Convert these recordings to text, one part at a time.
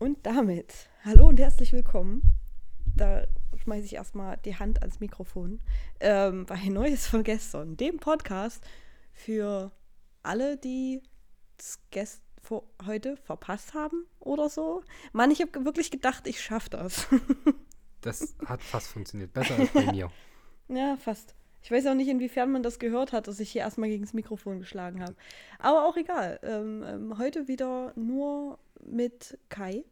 Und damit, hallo und herzlich willkommen. Da schmeiße ich erstmal die Hand ans Mikrofon. Ähm, bei Neues von gestern, dem Podcast für alle, die es heute verpasst haben oder so. Mann, ich habe wirklich gedacht, ich schaffe das. Das hat fast funktioniert. Besser als bei mir. ja, fast. Ich weiß auch nicht, inwiefern man das gehört hat, dass ich hier erstmal gegen das Mikrofon geschlagen habe. Aber auch egal. Ähm, ähm, heute wieder nur mit Kai.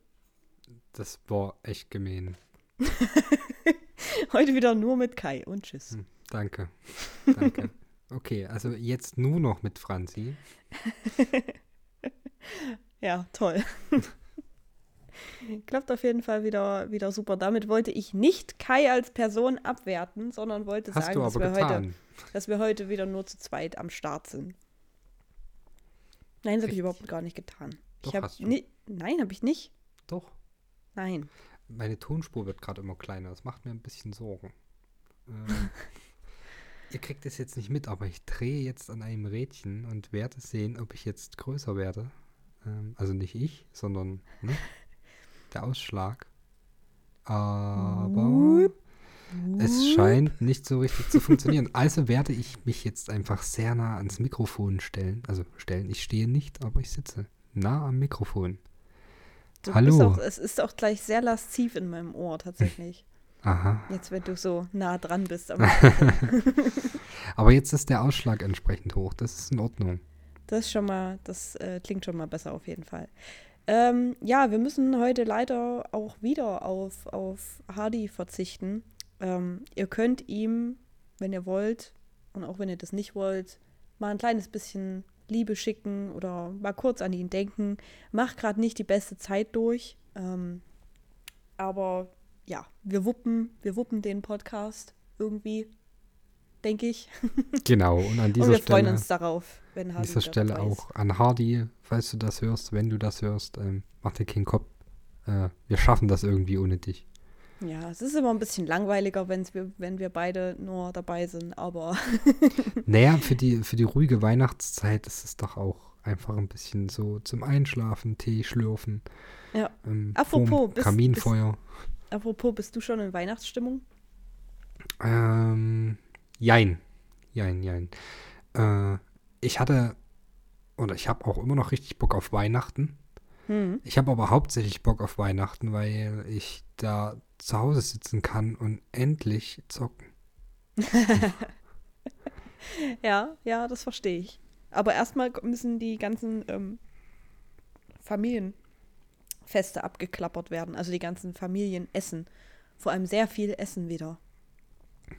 Das war echt gemein. heute wieder nur mit Kai und tschüss. Hm, danke. Danke. Okay, also jetzt nur noch mit Franzi. ja, toll. Klappt auf jeden Fall wieder, wieder super. Damit wollte ich nicht Kai als Person abwerten, sondern wollte Hast sagen, dass wir, heute, dass wir heute wieder nur zu zweit am Start sind. Nein, das habe ich überhaupt gar nicht getan. Doch, ich hast du. Nein, habe ich nicht. Doch. Nein. Meine Tonspur wird gerade immer kleiner. Das macht mir ein bisschen Sorgen. Ähm, ihr kriegt es jetzt nicht mit, aber ich drehe jetzt an einem Rädchen und werde sehen, ob ich jetzt größer werde. Ähm, also nicht ich, sondern ne, der Ausschlag. Aber es scheint nicht so richtig zu funktionieren. Also werde ich mich jetzt einfach sehr nah ans Mikrofon stellen. Also stellen, ich stehe nicht, aber ich sitze nah am Mikrofon. Du Hallo. Auch, es ist auch gleich sehr lasziv in meinem Ohr tatsächlich. Aha. Jetzt, wenn du so nah dran bist. Aber jetzt ist der Ausschlag entsprechend hoch. Das ist in Ordnung. Das ist schon mal, das äh, klingt schon mal besser auf jeden Fall. Ähm, ja, wir müssen heute leider auch wieder auf, auf Hardy verzichten. Ähm, ihr könnt ihm, wenn ihr wollt, und auch wenn ihr das nicht wollt, mal ein kleines bisschen Liebe schicken oder mal kurz an ihn denken. Macht gerade nicht die beste Zeit durch. Ähm, aber ja, wir wuppen, wir wuppen den Podcast irgendwie, denke ich. Genau, und an dieser und wir Stelle. freuen uns darauf, wenn Hardy. An dieser Stelle auch an Hardy, falls du das hörst, wenn du das hörst, ähm, mach dir keinen Kopf. Äh, wir schaffen das irgendwie ohne dich. Ja, es ist immer ein bisschen langweiliger, wenn's wir, wenn wir beide nur dabei sind, aber. naja, für die, für die ruhige Weihnachtszeit ist es doch auch einfach ein bisschen so zum Einschlafen, Tee schlürfen. Ja. Ähm, apropos, bist, Kaminfeuer. Bist, apropos, bist du schon in Weihnachtsstimmung? Ähm, jein. Jein, jein. Äh, ich hatte, oder ich habe auch immer noch richtig Bock auf Weihnachten. Hm. Ich habe aber hauptsächlich Bock auf Weihnachten, weil ich da zu Hause sitzen kann und endlich zocken. ja, ja, das verstehe ich. Aber erstmal müssen die ganzen ähm, Familienfeste abgeklappert werden, also die ganzen Familienessen. Vor allem sehr viel Essen wieder.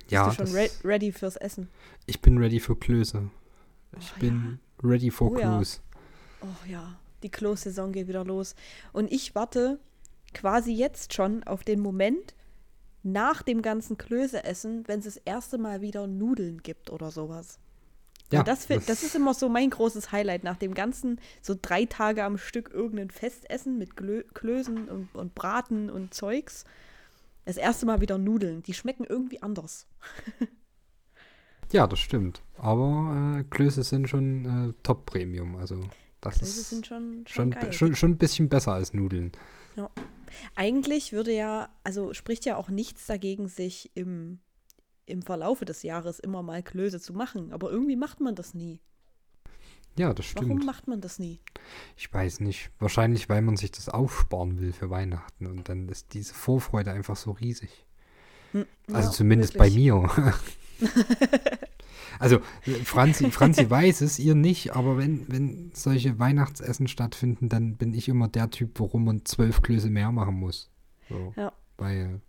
Ja. Bist du schon re ready fürs Essen? Ich bin ready für Klöße. Ich oh, bin ja? ready for oh, Kloß. Ja. Oh ja, die Kloßsaison geht wieder los. Und ich warte quasi jetzt schon auf den Moment nach dem ganzen Klöße-Essen, wenn es das erste Mal wieder Nudeln gibt oder sowas. Ja, das, das, das, ist immer so mein großes Highlight nach dem ganzen, so drei Tage am Stück irgendein Festessen mit Glö Klößen und, und Braten und Zeugs. Das erste Mal wieder Nudeln. Die schmecken irgendwie anders. ja, das stimmt. Aber äh, Klöße sind schon äh, Top-Premium. Also das Klöße ist sind schon, schon, schon, schon, schon ein bisschen besser als Nudeln. Ja. Eigentlich würde ja, also spricht ja auch nichts dagegen, sich im, im Verlaufe des Jahres immer mal Klöße zu machen. Aber irgendwie macht man das nie. Ja, das stimmt. Warum macht man das nie? Ich weiß nicht. Wahrscheinlich, weil man sich das aufsparen will für Weihnachten. Und dann ist diese Vorfreude einfach so riesig. Hm, also ja, zumindest wirklich. bei mir. also Franzi, Franzi weiß es, ihr nicht, aber wenn, wenn solche Weihnachtsessen stattfinden, dann bin ich immer der Typ, warum man zwölf Klöße mehr machen muss. So, Ja. Weil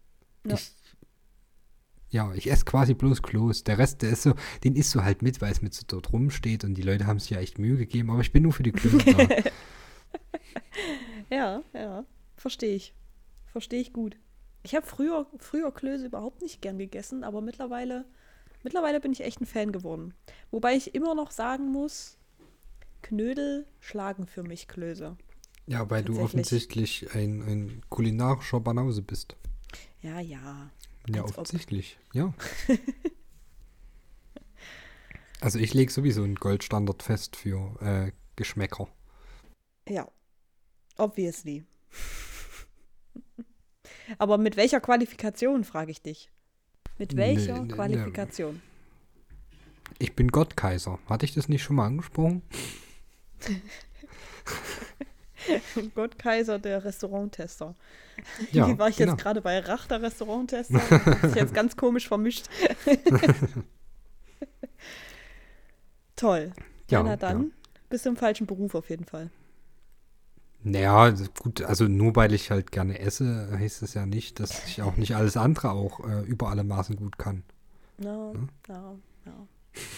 Ja. ich ja, ich esse quasi bloß Kloß. Der Rest, der ist so, den isst du halt mit, weil es mit so dort rumsteht und die Leute haben sich ja echt Mühe gegeben, aber ich bin nur für die Klöße da. Ja, ja, verstehe ich. Verstehe ich gut. Ich habe früher, früher Klöße überhaupt nicht gern gegessen, aber mittlerweile, mittlerweile bin ich echt ein Fan geworden. Wobei ich immer noch sagen muss, Knödel schlagen für mich Klöße. Ja, weil du offensichtlich ein, ein kulinarischer Banause bist. Ja, ja. Ja, Als ob. offensichtlich, ja. also ich lege sowieso einen Goldstandard fest für äh, Geschmäcker. Ja. Obviously. Aber mit welcher Qualifikation, frage ich dich? Mit welcher Nee, nee, nee. Qualifikation? Ich bin Gottkaiser. Hatte ich das nicht schon mal angesprochen? Gott Kaiser, der Restauranttester. Ja, Hier war ich genau. jetzt gerade bei Rach, der Restauranttester. Das ist jetzt ganz komisch vermischt. Toll. Ja, Ja, na dann. ja. Bist du im falschen Beruf auf jeden Fall. Naja, gut, also nur weil ich halt gerne esse, heißt es ja nicht, dass ich auch nicht alles andere auch äh, über alle Maßen gut kann. Ja, Hm? ja, ja.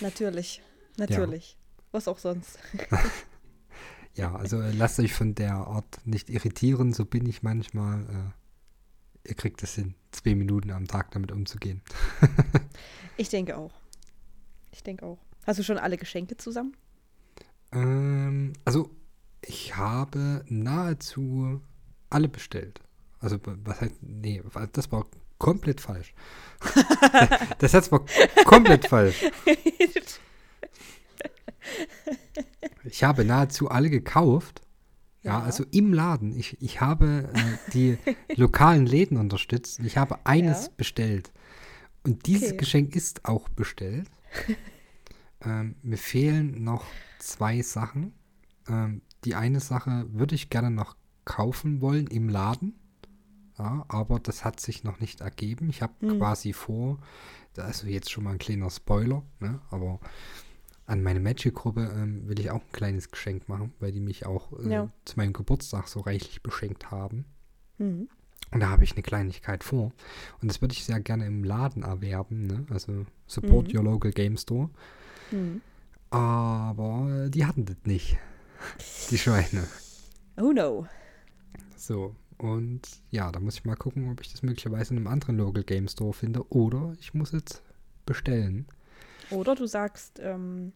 Natürlich. Natürlich. Was auch sonst. Ja, also äh, lasst euch von der Art nicht irritieren, so bin ich manchmal. Äh, ihr kriegt es hin, zwei Minuten am Tag damit umzugehen. Ich denke auch. Ich denke auch. Hast du schon alle Geschenke zusammen? Ähm, also, ich habe nahezu alle bestellt. Also, was heißt, nee, das war komplett falsch. das Satz war komplett falsch. Ich habe nahezu alle gekauft. Ja, Ja. also im Laden. Ich, ich habe äh, die lokalen Läden unterstützt. Ich habe eines Ja. bestellt. Und dieses Okay. Geschenk ist auch bestellt. ähm, mir fehlen noch zwei Sachen. Ähm, die eine Sache würde ich gerne noch kaufen wollen im Laden. Ja, aber das hat sich noch nicht ergeben. Ich habe Hm. quasi vor, da ist jetzt schon mal ein kleiner Spoiler, ne? aber an meine Magic-Gruppe ähm, will ich auch ein kleines Geschenk machen, weil die mich auch äh, Ja. zu meinem Geburtstag so reichlich beschenkt haben. Mhm. Und da habe ich eine Kleinigkeit vor. Und das würde ich sehr gerne im Laden erwerben. Ne? Also support Mhm. your local game store. Mhm. Aber die hatten das nicht. Die Schweine. Oh no. So. Und ja, da muss ich mal gucken, ob ich das möglicherweise in einem anderen Local Game Store finde. Oder ich muss jetzt bestellen. Oder du sagst ähm,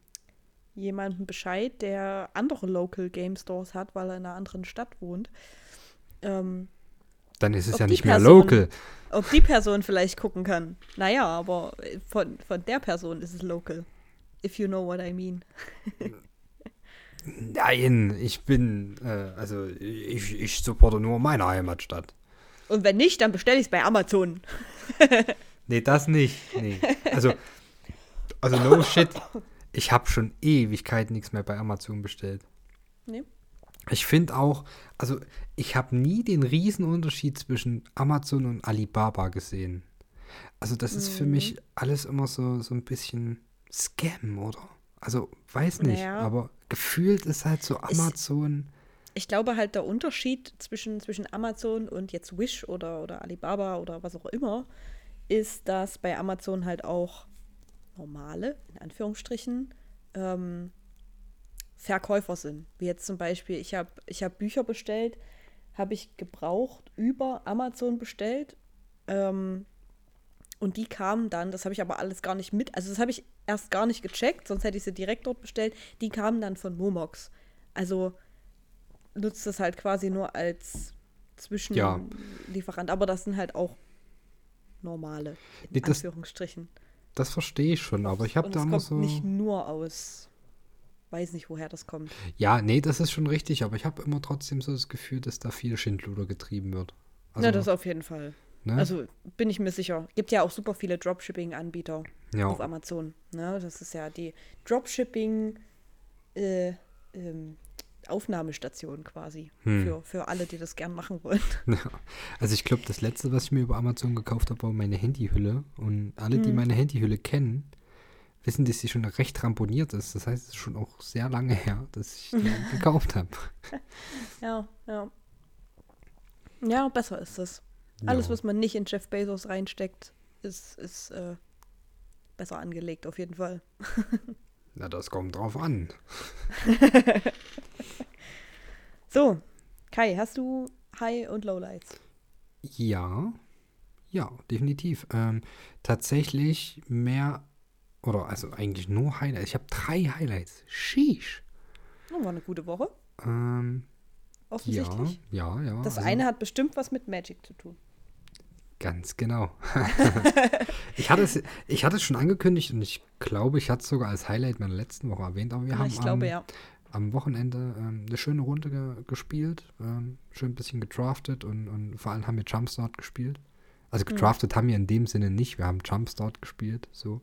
jemandem Bescheid, der andere Local Game Stores hat, weil er in einer anderen Stadt wohnt. Ähm, Dann ist es ja nicht mehr Person- local. ob die Person vielleicht gucken kann. Naja, aber von, von der Person ist es local. If you know what I mean. Nein, ich bin, äh, also ich, ich supporte nur meine Heimatstadt. Und wenn nicht, dann bestelle ich es bei Amazon. Nee, das nicht. Nee. Also, also no shit. Ich habe schon Ewigkeiten nichts mehr bei Amazon bestellt. Nee. Ich finde auch, also ich habe nie den Riesenunterschied zwischen Amazon und Alibaba gesehen. Also das ist für Mhm. mich alles immer so, so ein bisschen Scam, oder? Also weiß nicht, Naja. aber gefühlt ist halt so Ich- Amazon. Ich glaube halt, der Unterschied zwischen, zwischen Amazon und jetzt Wish oder, oder Alibaba oder was auch immer, ist, dass bei Amazon halt auch normale, in Anführungsstrichen, ähm, Verkäufer sind. Wie jetzt zum Beispiel, ich habe ich hab Bücher bestellt, habe ich gebraucht über Amazon bestellt. Ähm, und die kamen dann, das habe ich aber alles gar nicht mit, also das habe ich erst gar nicht gecheckt, sonst hätte ich sie direkt dort bestellt. Die kamen dann von Momox. Also nutzt das halt quasi nur als Zwischenlieferant. Aber das sind halt auch normale, in Nee, das- Anführungsstrichen. Das verstehe ich schon, aber ich habe da immer so. nicht nur aus, weiß nicht, woher das kommt. Ja, nee, das ist schon richtig, aber ich habe immer trotzdem so das Gefühl, dass da viel Schindluder getrieben wird. Also, Na, das auf jeden Fall. ne? Also bin ich mir sicher. Gibt ja auch super viele Dropshipping-Anbieter ja. auf Amazon. Ne? Das ist ja die Dropshipping äh, ähm, Aufnahmestation quasi Hm. für, für alle, die das gern machen wollen. Ja. Also ich glaube, das letzte, was ich mir über Amazon gekauft habe, war meine Handyhülle. Und alle, die Hm. meine Handyhülle kennen, wissen, dass sie schon recht ramponiert ist. Das heißt, es ist schon auch sehr lange her, dass ich die gekauft habe. Ja, ja. Ja, besser ist es. Alles, ja. was man nicht in Jeff Bezos reinsteckt, ist, ist äh, besser angelegt, auf jeden Fall. Na, das kommt drauf an. So, Kai, hast du High- und Lowlights? Ja, ja, definitiv. Ähm, tatsächlich mehr, oder also eigentlich nur Highlights. Ich habe drei Highlights. Sheesh. Oh, war eine gute Woche, Ähm, ja, offensichtlich. ja, ja. Das also- eine hat bestimmt was mit Magic zu tun. Ganz genau. ich, hatte es, ich hatte es schon angekündigt und ich glaube, ich hatte es sogar als Highlight meiner letzten Woche erwähnt, aber wir Ja, haben glaube am, ja. am Wochenende ähm, eine schöne Runde ge gespielt, ähm, schön ein bisschen gedraftet und, und vor allem haben wir Jumpstart gespielt. Also gedraftet mhm. haben wir in dem Sinne nicht, wir haben Jumpstart gespielt, so.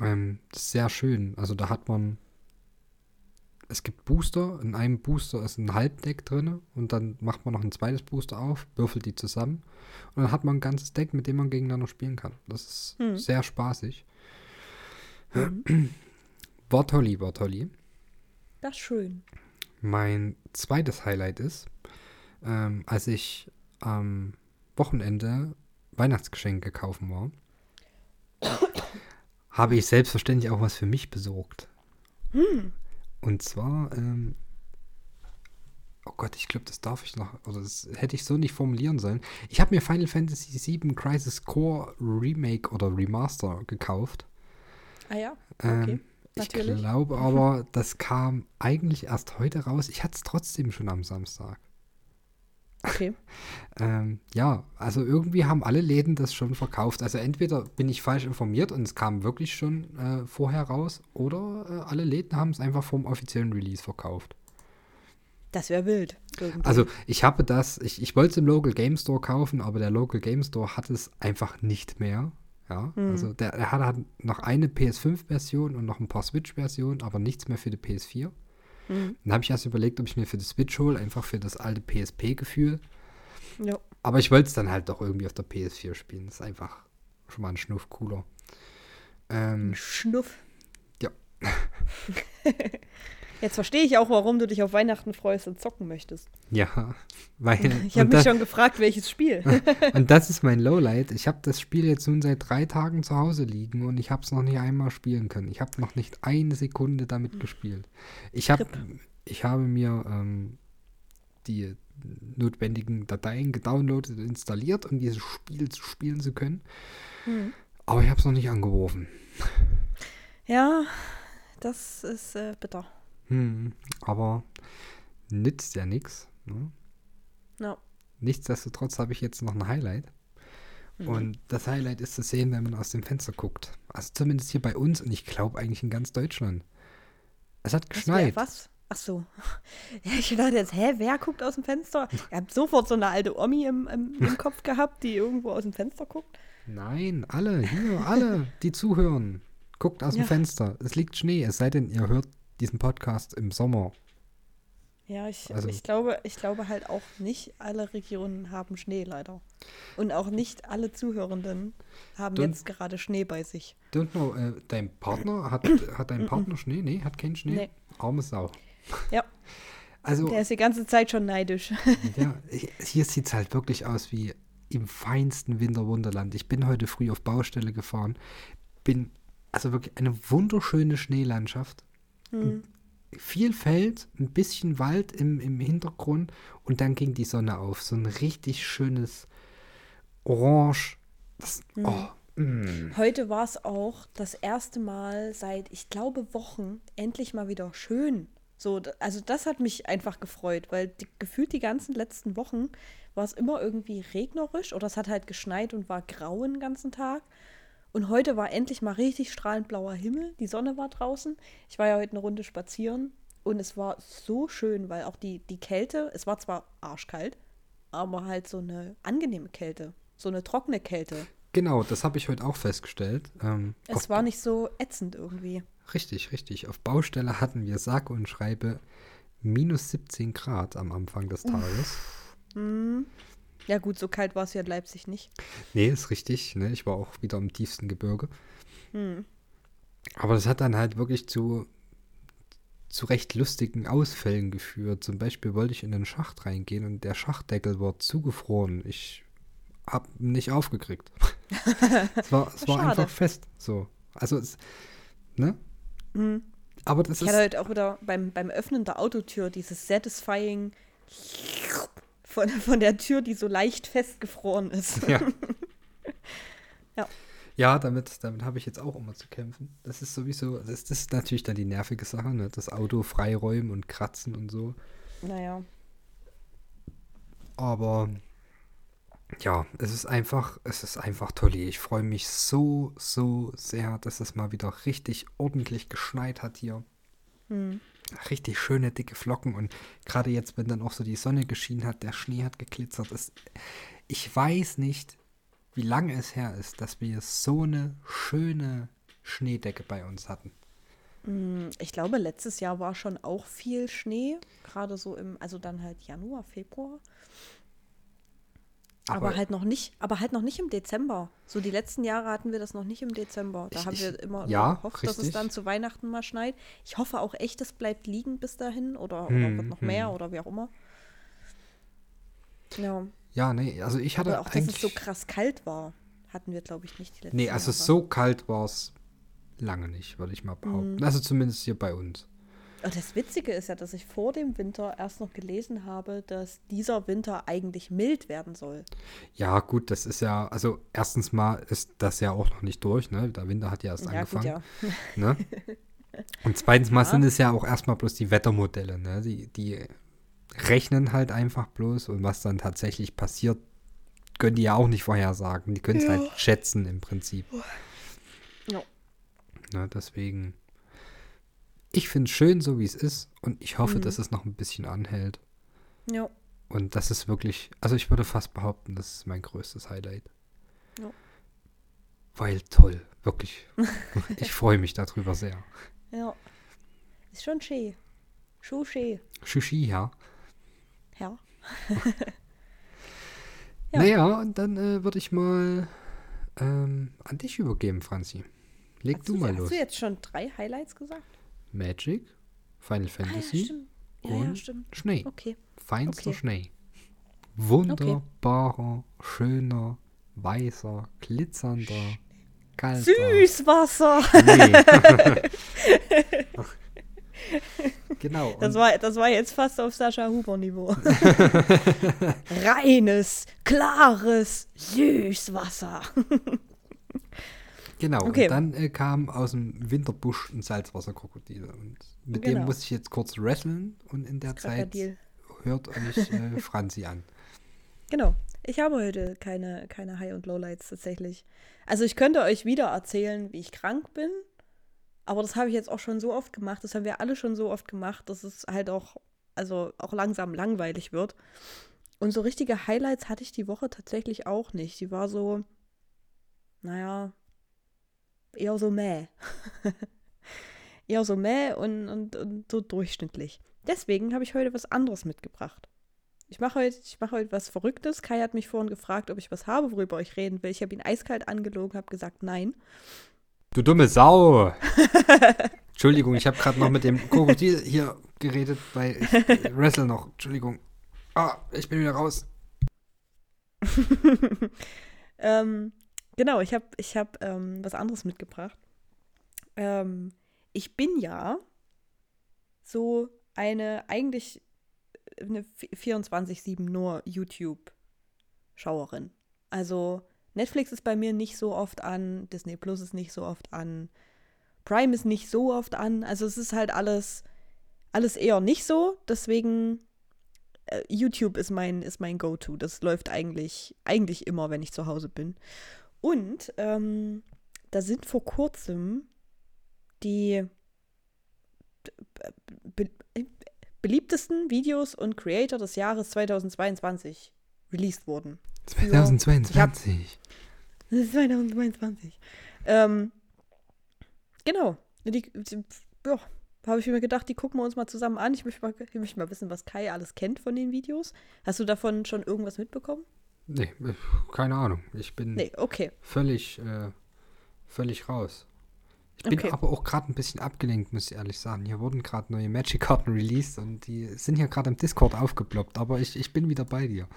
Ähm, sehr schön. Also da hat man es gibt Booster. In einem Booster ist ein Halbdeck drin und dann macht man noch ein zweites Booster auf, würfelt die zusammen und dann hat man ein ganzes Deck, mit dem man gegeneinander spielen kann. Das ist hm. sehr spaßig. War tolli. Das ist schön. Mein zweites Highlight ist, ähm, als ich am Wochenende Weihnachtsgeschenke kaufen war, habe ich selbstverständlich auch was für mich besorgt. Hm. Und zwar, ähm, oh Gott, ich glaube, das darf ich noch, oder das hätte ich so nicht formulieren sollen. Ich habe mir Final Fantasy VII Crisis Core Remake oder Remaster gekauft. Ah ja, okay. Ähm, ich glaube aber, das kam eigentlich erst heute raus. Ich hatte es trotzdem schon am Samstag. Okay. ähm, ja, also irgendwie haben alle Läden das schon verkauft. Also entweder bin ich falsch informiert und es kam wirklich schon äh, vorher raus, oder äh, alle Läden haben es einfach vom offiziellen Release verkauft. Das wäre wild. Irgendwie. Also ich habe das, ich, ich wollte es im Local Game Store kaufen, aber der Local Game Store hat es einfach nicht mehr. Ja, hm. also der, er hat, hat noch eine PS5-Version und noch ein paar Switch-Versionen, aber nichts mehr für die PS4. Mhm. Dann habe ich erst überlegt, ob ich mir für das Switch hole, einfach für das alte PSP-Gefühl. Ja. Aber ich wollte es dann halt doch irgendwie auf der PS4 spielen. Das ist einfach schon mal ein Schnuff cooler. Ähm, Schnuff. Ja. Jetzt verstehe ich auch, warum du dich auf Weihnachten freust und zocken möchtest. Ja, weil. Ich habe mich schon gefragt, welches Spiel. und das ist mein Lowlight. Ich habe das Spiel jetzt nun seit drei Tagen zu Hause liegen und ich habe es noch nicht einmal spielen können. Ich habe noch nicht eine Sekunde damit hm. gespielt. Ich, hab, ich habe mir ähm, die notwendigen Dateien gedownloadet und installiert, um dieses Spiel zu spielen zu können. Hm. Aber ich habe es noch nicht angeworfen. Ja, das ist äh, bitter. Hm, aber nützt ja nichts. Ne? No. Nichtsdestotrotz habe ich jetzt noch ein Highlight. Mhm. Und das Highlight ist zu sehen, wenn man aus dem Fenster guckt. Also zumindest hier bei uns und ich glaube eigentlich in ganz Deutschland. Es hat geschneit. Was? Ach so. Ja, ich dachte jetzt, hä, wer guckt aus dem Fenster? Ihr habt sofort so eine alte Omi im, im, im Kopf gehabt, die irgendwo aus dem Fenster guckt. Nein, alle, hier, alle, die zuhören. Guckt aus ja. dem Fenster. Es liegt Schnee, es sei denn, ihr hört diesen Podcast im Sommer. Ja, ich, also, ich, glaube, ich glaube halt auch nicht alle Regionen haben Schnee leider. Und auch nicht alle Zuhörenden haben jetzt gerade Schnee bei sich. Don't know, äh, dein Partner, hat, hat dein Partner Schnee? Nee, hat keinen Schnee? Nee. Arme Sau. Ja. Also, Der ist die ganze Zeit schon neidisch. ja, hier sieht es halt wirklich aus wie im feinsten Winterwunderland. Ich bin heute früh auf Baustelle gefahren, bin also wirklich eine wunderschöne Schneelandschaft Mhm. Viel Feld, ein bisschen Wald im, im Hintergrund und dann ging die Sonne auf. So ein richtig schönes Orange. Das, mhm. oh, mm. Heute war es auch das erste Mal seit, ich glaube, Wochen endlich mal wieder schön. So, also das hat mich einfach gefreut, weil die, gefühlt die ganzen letzten Wochen war es immer irgendwie regnerisch oder es hat halt geschneit und war grau den ganzen Tag. Und heute war endlich mal richtig strahlend blauer Himmel. Die Sonne war draußen. Ich war ja heute eine Runde spazieren und es war so schön, weil auch die, die Kälte, es war zwar arschkalt, aber halt so eine angenehme Kälte, so eine trockene Kälte. Genau, das habe ich heute auch festgestellt. Ähm, es war nicht so ätzend irgendwie. Richtig, richtig. Auf Baustelle hatten wir sage und schreibe minus 17 Grad am Anfang des Tages. Mhm. Ja, gut, so kalt war es ja in Leipzig nicht. Nee, ist richtig. Ne? Ich war auch wieder im tiefsten Gebirge. Hm. Aber das hat dann halt wirklich zu, zu recht lustigen Ausfällen geführt. Zum Beispiel wollte ich in den Schacht reingehen und der Schachtdeckel war zugefroren. Ich hab nicht aufgekriegt. es war, es war einfach fest. So. Also, es, ne? Mhm. Aber das ich ist. Ich hatte halt auch wieder beim, beim Öffnen der Autotür dieses satisfying von, von der Tür, die so leicht festgefroren ist. Ja. ja. Ja, damit, damit habe ich jetzt auch immer zu kämpfen. Das ist sowieso, das, das ist natürlich dann die nervige Sache, ne? Das Auto freiräumen und kratzen und so. Naja. Aber ja, es ist einfach, es ist einfach toll. Ich freue mich so, so sehr, dass es mal wieder richtig ordentlich geschneit hat hier. Hm. Richtig schöne, dicke Flocken. Und gerade jetzt, wenn dann auch so die Sonne geschienen hat, der Schnee hat geglitzert. Es, ich weiß nicht, wie lange es her ist, dass wir so eine schöne Schneedecke bei uns hatten. Hm, Ich glaube, letztes Jahr war schon auch viel Schnee. Gerade so im, also dann halt Januar, Februar. Aber, Aber- halt noch nicht, aber halt noch nicht im Dezember. So die letzten Jahre hatten wir das noch nicht im Dezember. Da Ich- haben ich- wir immer ja, gehofft, dass es richtig. dann zu Weihnachten mal schneit. Ich hoffe auch echt, es bleibt liegen bis dahin oder, oder Hm, wird noch mehr hm. oder wie auch immer. Ja, Ja, nee, also ich hatte aber auch, dass es so krass kalt war, hatten wir, glaube ich, nicht die letzten nee, also Jahre. so kalt war es lange nicht, würde ich mal behaupten. Mhm. Also zumindest hier bei uns. Und das Witzige ist ja, dass ich vor dem Winter erst noch gelesen habe, dass dieser Winter eigentlich mild werden soll. Ja, gut, das ist ja, also erstens mal ist das ja auch noch nicht durch, ne? Der Winter hat ja erst Ja, angefangen. gut, ja. Ne? Und zweitens mal Ja. sind es ja auch erstmal bloß die Wettermodelle, ne? Die, die rechnen halt einfach bloß und was dann tatsächlich passiert, können die ja auch nicht vorhersagen. Die können es Ja. halt schätzen im Prinzip. Ja. Ne? Deswegen, ich finde es schön, so wie es ist und ich hoffe, Mhm. dass es noch ein bisschen anhält. Ja. Und das ist wirklich, also ich würde fast behaupten, das ist mein größtes Highlight. Ja. Weil toll, wirklich. ich freue mich darüber sehr. Ja. Ist schon schön. Schon schön. Shishi, ja. Ja. Ja. Naja, und dann äh, würde ich mal ähm, an dich übergeben, Franzi. Leg Hast du mal hast los. du jetzt schon drei Highlights gesagt? Magic, Final Ah, ja, Fantasy stimmt. Ja, ja, und stimmt. Schnee. Okay. Feinster okay. Schnee. Wunderbarer, schöner, weißer, glitzernder, kalter. Süßwasser. Schnee. genau. Das war, das war jetzt fast auf Sascha Huber-Niveau. Reines, klares Süßwasser. Genau, Okay. und dann äh, kam aus dem Winterbusch ein Salzwasserkrokodil. Und mit dem Genau. muss ich jetzt kurz wresteln und in der Zeit Krokodil. hört euch äh, Franzi an. Genau. Ich habe heute keine, keine High- und Lowlights tatsächlich. Also ich könnte euch wieder erzählen, wie ich krank bin. Aber das habe ich jetzt auch schon so oft gemacht. Das haben wir alle schon so oft gemacht, dass es halt auch, also auch langsam langweilig wird. Und so richtige Highlights hatte ich die Woche tatsächlich auch nicht. Die war so, naja, eher so mäh. eher so mäh und, und, und so durchschnittlich. Deswegen habe ich heute was anderes mitgebracht. Ich mache heute, ich mache heute was Verrücktes. Kai hat mich vorhin gefragt, ob ich was habe, worüber ich reden will. Ich habe ihn eiskalt angelogen, habe gesagt, nein. Du dumme Sau! Entschuldigung, ich habe gerade noch mit dem Krokodil hier geredet, weil ich wrestle noch. Entschuldigung. Ah, ich bin wieder raus. ähm, genau, ich habe ich hab, ähm, was anderes mitgebracht. Ähm, ich bin ja so eine eigentlich eine 24-7 nur YouTube-Schauerin. Also Netflix ist bei mir nicht so oft an, Disney Plus ist nicht so oft an, Prime ist nicht so oft an. Also es ist halt alles, alles eher nicht so. Deswegen äh, YouTube ist mein, ist mein Go-To. Das läuft eigentlich, eigentlich immer, wenn ich zu Hause bin. Und ähm, da sind vor kurzem die be be beliebtesten Videos und Creator des Jahres 2022 released worden. 2022. Das ist 2022. Ähm, genau. Die, die, ja, habe ich mir gedacht, die gucken wir uns mal zusammen an. Ich möchte mal, ich möchte mal wissen, was Kai alles kennt von den Videos. Hast du davon schon irgendwas mitbekommen? Nee, keine Ahnung. Ich bin Nee, okay. völlig, äh, völlig raus. Ich bin Okay. aber auch gerade ein bisschen abgelenkt, muss ich ehrlich sagen. Hier wurden gerade neue Magic-Karten released und die sind hier gerade im Discord aufgeploppt, aber ich, ich bin wieder bei dir.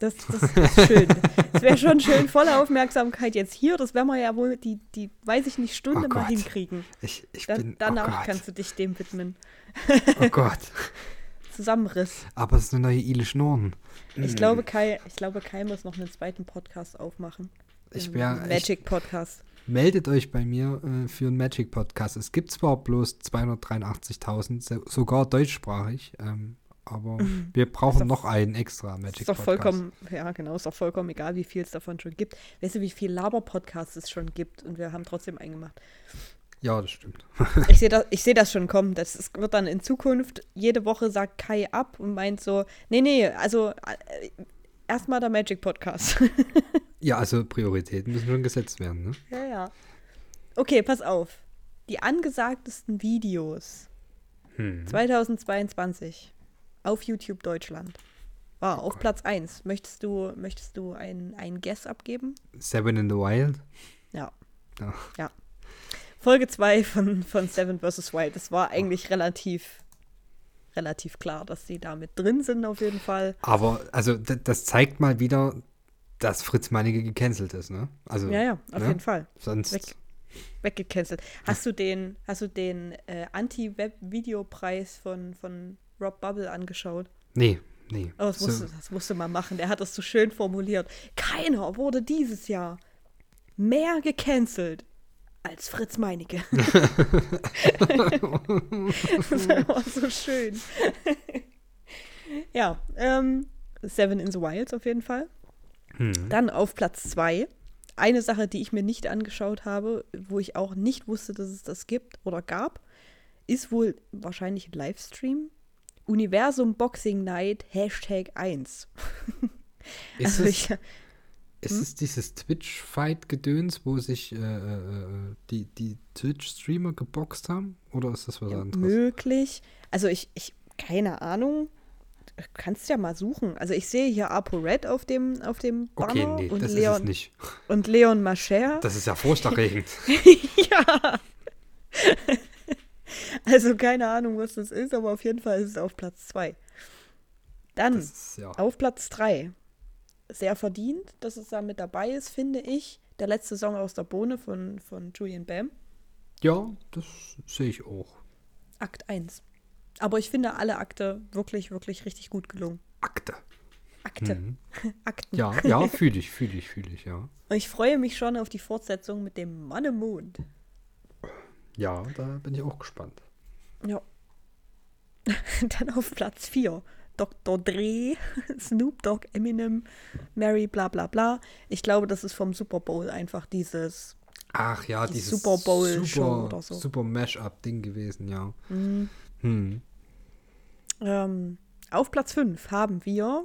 Das, das ist schön. Es wäre schon schön, volle Aufmerksamkeit jetzt hier. Das werden wir ja wohl die, die weiß ich nicht, Stunde Oh mal hinkriegen. Ich, ich Dann, bin. danach oh kannst du dich dem widmen. Oh Gott. Zusammenriss. Aber es ist eine neue Ile Schnorren. Ich glaube, Kai, ich glaube, Kai muss noch einen zweiten Podcast aufmachen. Ich wäre. Magic Podcast. Meldet euch bei mir äh, für einen Magic-Podcast. Es gibt zwar bloß 283.000, so, sogar deutschsprachig, ähm, aber wir brauchen doch- noch einen extra Ist Magic-Podcast. doch vollkommen, ja genau, ist doch vollkommen egal, wie viel es davon schon gibt. Weißt du, wie viel Laber-Podcasts es schon gibt und wir haben trotzdem einen gemacht. Ja, das stimmt. Ich sehe das, ich seh das schon kommen. Das ist, wird dann in Zukunft, jede Woche sagt Kai ab und meint so, nee, nee, also äh, erstmal der Magic Podcast. Ja, also Prioritäten müssen schon gesetzt werden, ne? ja, ja. Okay, pass auf. Die angesagtesten Videos Hm. 2022 auf YouTube Deutschland war auf Platz 1. Möchtest du, möchtest du ein, ein Guess abgeben? Seven in the Wild. Ja. Ja. Ja. Folge 2 von, von Seven vs. Wild. Das war eigentlich relativ, relativ klar, dass sie da mit drin sind, auf jeden Fall. Aber, also, das zeigt mal wieder, dass Fritz Meinecke gecancelt ist, ne? Also, Ja, ja, auf ne? jeden Fall. Sonst. Weg. Weggecancelt. Hast du den, hast du den äh, Anti-Web-Videopreis von, von Rob Bubble angeschaut? Nee, nee. Oh, das, So- musste, das musste man machen. Der hat das so schön formuliert. Keiner wurde dieses Jahr mehr gecancelt als Fritz Meinecke. das war so schön. ja, ähm, Seven in the Wilds auf jeden Fall. Hm. Dann auf Platz zwei Eine Sache, die ich mir nicht angeschaut habe, wo ich auch nicht wusste, dass es das gibt oder gab, ist wohl wahrscheinlich ein Livestream. Universum Boxing Night Hashtag 1. Ist, Also es, ich, ist es dieses Twitch-Fight-Gedöns, wo sich äh, äh, äh, die, die Twitch-Streamer geboxt haben? Oder ist das was Ja, anderes? möglich. Also ich, ich, keine Ahnung. Du kannst ja mal suchen. Also ich sehe hier ApoRed auf dem, auf dem Okay, Banner nee, und, das ist es Leon, nicht. und Leon Mascher. Das ist ja furchterregend. ja. also keine Ahnung, was das ist, aber auf jeden Fall ist es auf Platz 2. Dann ist, ja. auf Platz 3. Sehr verdient, dass es da mit dabei ist, finde ich. Der letzte Song aus der Bohne von, von Julian Bam. ja, das sehe ich auch. Akt 1. Aber ich finde alle Akte wirklich, wirklich richtig gut gelungen. Akte. Akte. Mhm. Akten. Ja, ja, fühle ich, fühle ich, fühle ich, ja. Und ich freue mich schon auf die Fortsetzung mit dem Mann im Mond. Ja, da bin ich auch gespannt. Ja. Dann auf Platz 4. Dr. Dre, Snoop Dogg, Eminem, Mary, bla bla bla. Ich glaube, das ist vom Super Bowl einfach dieses. Ach ja, Die dieses Super Bowl Show super, oder so. super Mash-up-Ding gewesen, ja. Mhm. Hm. Ähm, auf Platz 5 haben wir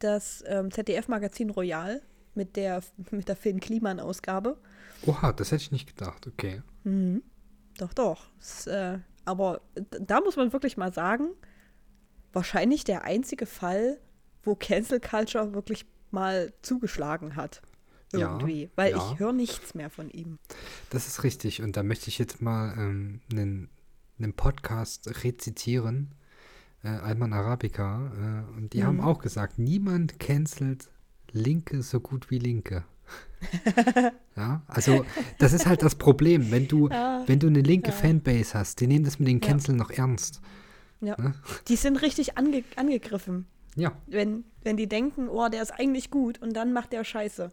das ähm, ZDF-Magazin Royal mit der, mit der Finn Kliman-Ausgabe. Oha, das hätte ich nicht gedacht, okay. Mhm. Doch, doch. Es, äh, aber da muss man wirklich mal sagen, wahrscheinlich der einzige Fall, wo Cancel Culture wirklich mal zugeschlagen hat. Ja, Irgendwie. Weil ja. ich höre nichts mehr von ihm. Das ist richtig. Und da möchte ich jetzt mal ähm, einen, einen Podcast rezitieren. Äh, Alman Arabica. Äh, und die haben Mhm. auch gesagt, niemand cancelt Linke so gut wie Linke. ja, also das ist halt das Problem. Wenn du, Ja, wenn du eine linke ja. Fanbase hast, die nehmen das mit den Ja. Cancel noch ernst. Ja. Ne? Die sind richtig ange angegriffen. Ja, Wenn, wenn die denken, oh, der ist eigentlich gut und dann macht der Scheiße.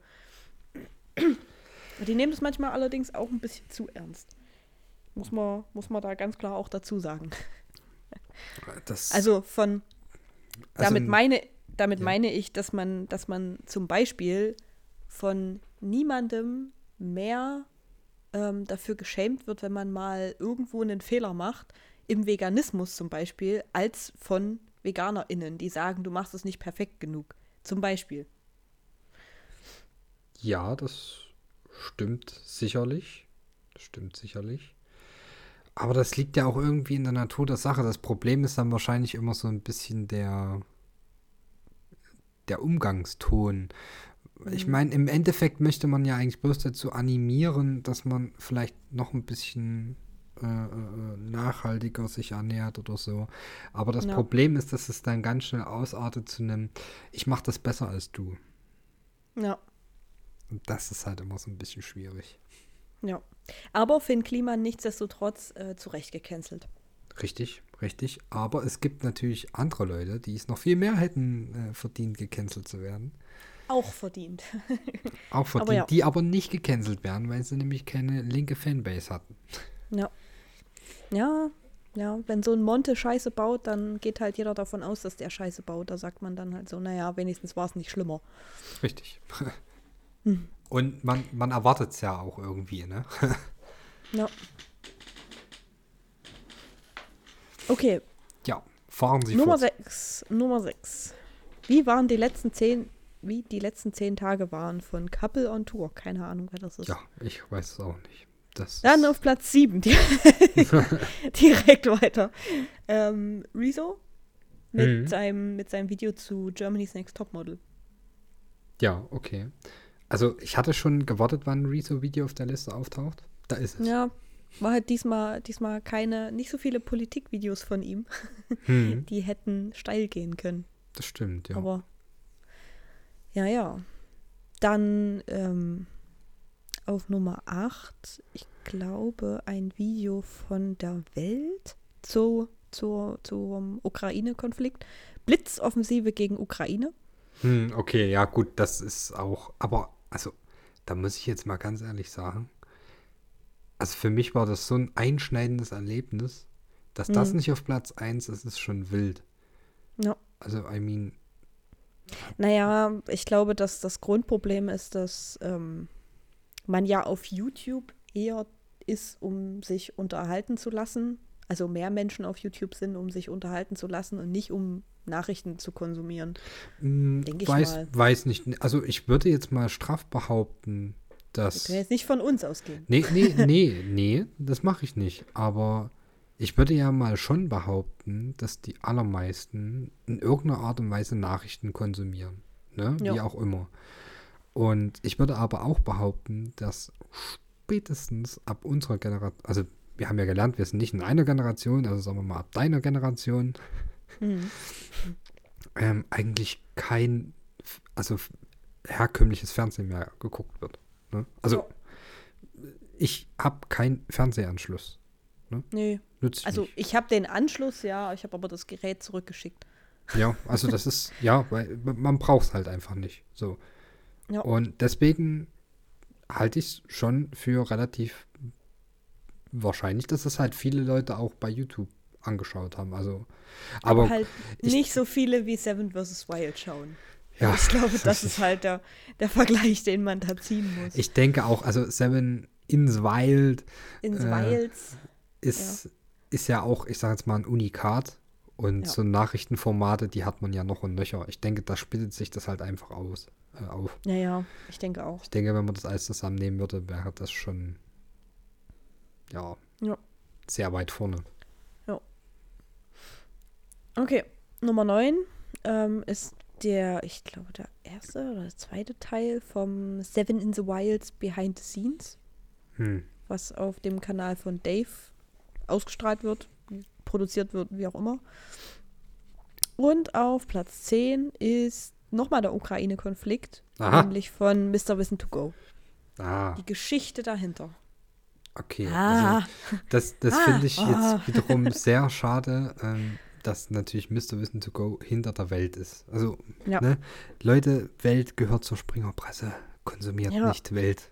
Die nehmen das manchmal allerdings auch ein bisschen zu ernst. Muss man, muss man da ganz klar auch dazu sagen. das. Also von also damit ein- meine, damit ja. meine ich, dass man, dass man zum Beispiel von niemandem mehr ähm, dafür geschämt wird, wenn man mal irgendwo einen Fehler macht, im Veganismus zum Beispiel, als von VeganerInnen, die sagen, du machst es nicht perfekt genug. Zum Beispiel. Ja, das stimmt sicherlich. Das stimmt sicherlich. Aber das liegt ja auch irgendwie in der Natur der Sache. Das Problem ist dann wahrscheinlich immer so ein bisschen der, der Umgangston. Ich Mhm. meine, im Endeffekt möchte man ja eigentlich bloß dazu animieren, dass man vielleicht noch ein bisschen äh, äh, nachhaltiger sich ernährt oder so. Aber das Ja. Problem ist, dass es dann ganz schnell ausartet zu einem, ich mache das besser als du. Ja, Und das ist halt immer so ein bisschen schwierig. ja. Aber Finn Kliman nichtsdestotrotz äh, zu Recht gecancelt. Richtig, richtig. Aber es gibt natürlich andere Leute, die es noch viel mehr hätten äh, verdient, gecancelt zu werden. Auch verdient. Auch verdient, ja. die aber nicht gecancelt werden, weil sie nämlich keine linke Fanbase hatten. Ja. Ja, ja, wenn so ein Monte Scheiße baut, dann geht halt jeder davon aus, dass der Scheiße baut. Da sagt man dann halt so, naja, wenigstens war es nicht schlimmer. Richtig. Hm. Und man, man erwartet es ja auch irgendwie, ne? ja. Okay. Ja, fahren Sie Nummer 6, Nummer 6. Wie waren die letzten zehn, wie die letzten zehn Tage waren von Couple on Tour? Keine Ahnung, wer das ist. Ja, ich weiß es auch nicht. Das Dann auf Platz 7. Direkt weiter. Ähm, Rezo mit, Mhm. seinem, mit seinem Video zu Germany's Next Topmodel. ja, okay. Also ich hatte schon gewartet, wann ein Rezo-Video auf der Liste auftaucht. Da ist es. Ja, war halt diesmal, diesmal keine, nicht so viele Politikvideos von ihm. Hm, Die hätten steil gehen können. das stimmt, ja. Aber ja, ja. Dann ähm, auf Nummer 8, ich glaube, ein Video von der Welt zu, zu, zum Ukraine-Konflikt. Blitzoffensive gegen Ukraine. Hm, okay, ja gut, das ist auch, aber also, da muss ich jetzt mal ganz ehrlich sagen, also für mich war das so ein einschneidendes Erlebnis, dass das Mhm. nicht auf Platz 1 ist, ist schon wild. Ja. Also, I mean, Naja, ich glaube, dass das Grundproblem ist, dass ähm, man ja auf YouTube eher ist, um sich unterhalten zu lassen. Also mehr Menschen auf YouTube sind, um sich unterhalten zu lassen und nicht um Nachrichten zu konsumieren. mh, Denk ich weiß, mal. weiß nicht, also ich würde jetzt mal straff behaupten, Wir dass. können jetzt nicht von uns ausgehen. Nee, nee, nee, nee, das mache ich nicht. Aber ich würde ja mal schon behaupten, dass die allermeisten in irgendeiner Art und Weise Nachrichten konsumieren. Ne? Wie auch immer. Und ich würde aber auch behaupten, dass spätestens ab unserer Generation, also wir haben ja gelernt, wir sind nicht in einer Generation, also sagen wir mal ab deiner Generation, Mhm. ähm, eigentlich kein, also herkömmliches Fernsehen mehr geguckt wird. Ne? Also ich habe keinen Fernsehanschluss. Nee, Nützt also nicht. ich habe den Anschluss, ja, ich habe aber das Gerät zurückgeschickt. Ja, also das ist, ja, weil man braucht es halt einfach nicht. So. Ja. Und deswegen halte ich es schon für relativ wahrscheinlich, dass es halt viele Leute auch bei YouTube angeschaut haben. Also, Aber, aber, halt ich- nicht so viele wie Seven vs. Wild schauen. ja, ich glaube, das richtig. ist halt der, der Vergleich, den man da ziehen muss. Ich denke auch, also Seven ins Wild Ins äh, Wilds. ist, ist ja auch, ich sage jetzt mal, ein Unikat. Und Ja. so Nachrichtenformate, die hat man ja noch und nöcher. Ich denke, da splittet sich das halt einfach aus, äh, auf. Ja, ja, ich denke auch. Ich denke, wenn man das alles zusammennehmen würde, wäre das schon, ja, Ja. sehr weit vorne. Okay, Nummer 9 ähm, ist der, ich glaube, der erste oder der zweite Teil vom Seven in the Wilds Behind the Scenes, Hm. was auf dem Kanal von Dave ausgestrahlt wird, produziert wird, wie auch immer. Und auf Platz 10 ist nochmal der Ukraine-Konflikt, nämlich von Mr. Wissen to Go. Ah, Die Geschichte dahinter. okay. Ah, Also, das das Ah, finde ich ah. jetzt wiederum sehr schade, ähm, dass natürlich Mr. Wissen to Go hinter der Welt ist. Also, Ja. ne, Leute, Welt gehört zur Springerpresse. Konsumiert Ja. nicht Welt.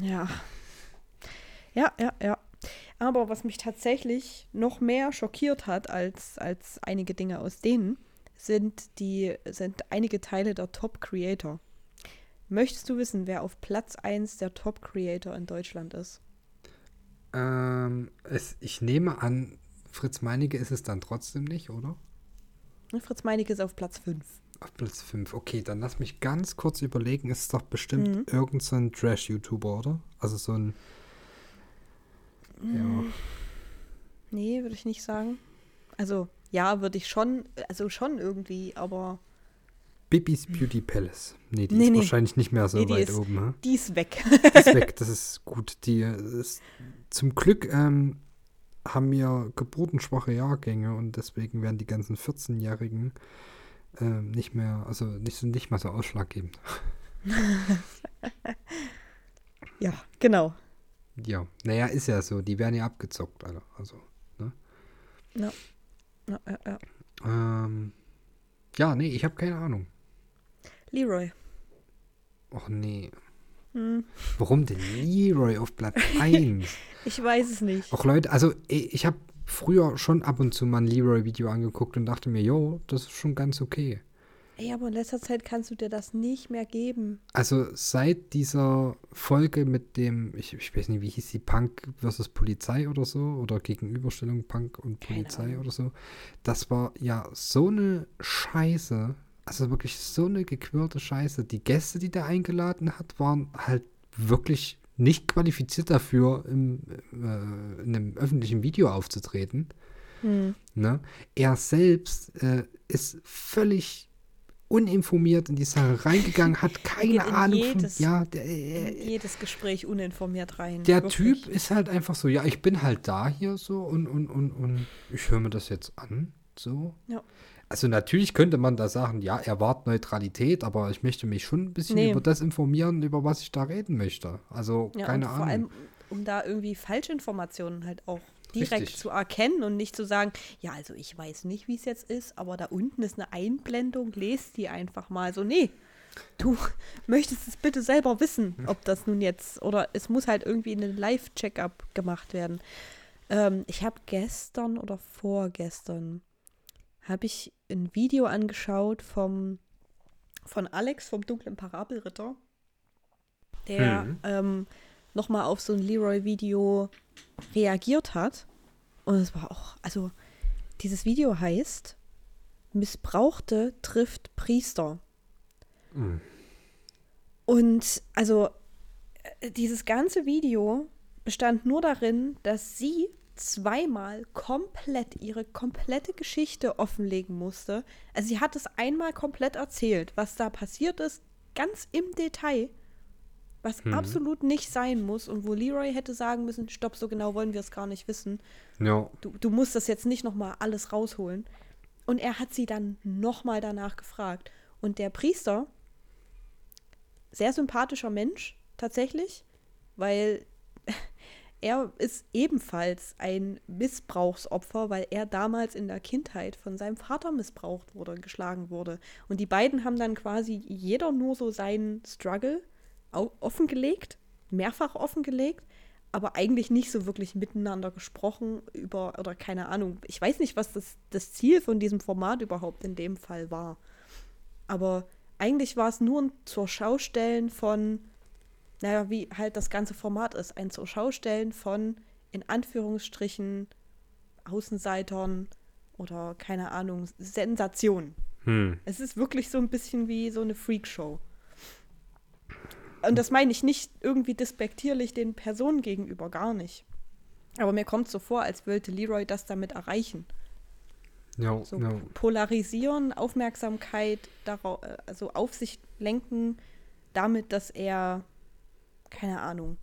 Ja. Ja, ja, ja. Aber was mich tatsächlich noch mehr schockiert hat als, als einige Dinge aus denen, sind, die, sind einige Teile der Top Creator. Möchtest du wissen, wer auf Platz 1 der Top Creator in Deutschland ist? Ähm, es, ich nehme an, Fritz Meinecke ist es dann trotzdem nicht, oder? Fritz Meinecke ist auf Platz 5. Auf Platz 5. Okay, dann lass mich ganz kurz überlegen. Es ist doch bestimmt Mhm. irgend so Trash-YouTuber, oder? Also so ein. Ja. Nee, würde ich nicht sagen. Also, ja, würde ich schon, also schon irgendwie, aber Bibis Beauty Palace. Nee, die Nee, ist nee. wahrscheinlich nicht mehr so Nee, weit ist- oben. hä? die ist weg. Die ist weg, das ist gut. Die ist, zum Glück ähm, haben wir geburtenschwache Jahrgänge und deswegen werden die ganzen 14-Jährigen ähm, nicht mehr, also nicht, nicht mehr so ausschlaggebend. ja, genau. Ja, naja, ist ja so. Die werden ja abgezockt, Alter. Also, Ja, ja, ja. ähm, ja, nee, ich habe keine Ahnung. Leroy. Och nee. Hm, Warum denn Leroy auf Platz 1? ich weiß es nicht. Auch Leute, also ich, ich habe früher schon ab und zu mal ein Leroy-Video angeguckt und dachte mir, jo, das ist schon ganz okay. Ey, aber in letzter Zeit kannst du dir das nicht mehr geben. Also seit dieser Folge mit dem, ich, ich weiß nicht, wie hieß die, Punk versus Polizei oder so, oder Gegenüberstellung Punk und Polizei oder so, das war ja so eine Scheiße, also wirklich so eine gequirlte Scheiße. Die Gäste, die der eingeladen hat, waren halt wirklich nicht qualifiziert dafür, im, äh, in einem öffentlichen Video aufzutreten. Hm. Ne? Er selbst äh, ist völlig uninformiert in die Sache reingegangen, hat keine Ahnung jedes- von. Ja, der, äh, jedes Gespräch uninformiert rein. der wirklich. Typ ist halt einfach so, ja, ich bin halt da hier so und, und, und, und ich höre mir das jetzt an. So. Ja. Also natürlich könnte man da sagen, ja, er wahrt Neutralität, aber ich möchte mich schon ein bisschen Nee. über das informieren, über was ich da reden möchte. Also Ja, keine Ahnung. vor allem, um da irgendwie Falschinformationen halt auch direkt Richtig. zu erkennen und nicht zu sagen, ja, also ich weiß nicht, wie es jetzt ist, aber da unten ist eine Einblendung, lest die einfach mal. So, nee, du möchtest es bitte selber wissen, ob das nun jetzt, oder es muss halt irgendwie ein Live-Check-up gemacht werden. Ähm, ich habe gestern oder vorgestern, habe ich ein Video angeschaut vom, von Alex vom dunklen Parabelritter, der Mhm. ähm, nochmal auf so ein Leroy-Video reagiert hat. Und es war auch, also dieses Video heißt, Missbrauchte trifft Priester. Mhm. Und also äh, dieses ganze Video bestand nur darin, dass sie zweimal komplett ihre komplette Geschichte offenlegen musste. Also sie hat es einmal komplett erzählt, was da passiert ist, ganz im Detail, was Mhm. absolut nicht sein muss und wo Leroy hätte sagen müssen, stopp, so genau wollen wir es gar nicht wissen. Ja, Du, du musst das jetzt nicht nochmal alles rausholen. Und er hat sie dann nochmal danach gefragt. Und der Priester, sehr sympathischer Mensch tatsächlich, weil er ist ebenfalls ein Missbrauchsopfer, weil er damals in der Kindheit von seinem Vater missbraucht wurde, geschlagen wurde. Und die beiden haben dann quasi jeder nur so seinen Struggle offengelegt, mehrfach offengelegt, aber eigentlich nicht so wirklich miteinander gesprochen über, oder keine Ahnung. Ich weiß nicht, was das, das Ziel von diesem Format überhaupt in dem Fall war. Aber eigentlich war es nur ein zur Schaustellen von, naja, wie halt das ganze Format ist, ein zur Schaustellen von, in Anführungsstrichen, Außenseitern oder keine Ahnung, Sensationen. hm. Es ist wirklich so ein bisschen wie so eine Freakshow. Und das meine ich nicht irgendwie despektierlich den Personen gegenüber, gar nicht. Aber mir kommt so vor, als wollte Leroy das damit erreichen. ja, So ja. polarisieren, Aufmerksamkeit darauf, äh, also auf sich lenken, damit, dass er, keine Ahnung,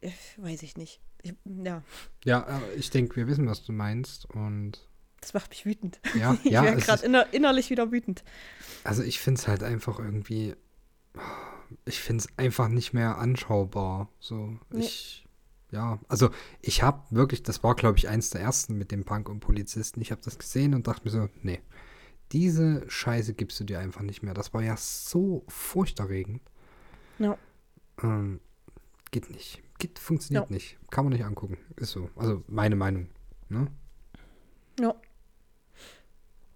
äh, weiß ich nicht. Ich, ja, Ja, aber ich denke, wir wissen, was du meinst. Und das macht mich wütend. ja, Ich ja, es gerade inner, innerlich wieder wütend. also ich finde es halt einfach irgendwie, ich finde es einfach nicht mehr anschaubar. So, Nee. ich, ja, also ich habe wirklich, das war glaube ich eins der ersten mit dem Punk und Polizisten. Ich habe das gesehen und dachte mir so, nee, diese Scheiße gibst du dir einfach nicht mehr. Das war ja so furchterregend. Ja. Ähm, geht nicht. Geht, funktioniert Ja. nicht. Kann man nicht angucken. Ist so. Also meine Meinung. Ne? Ja.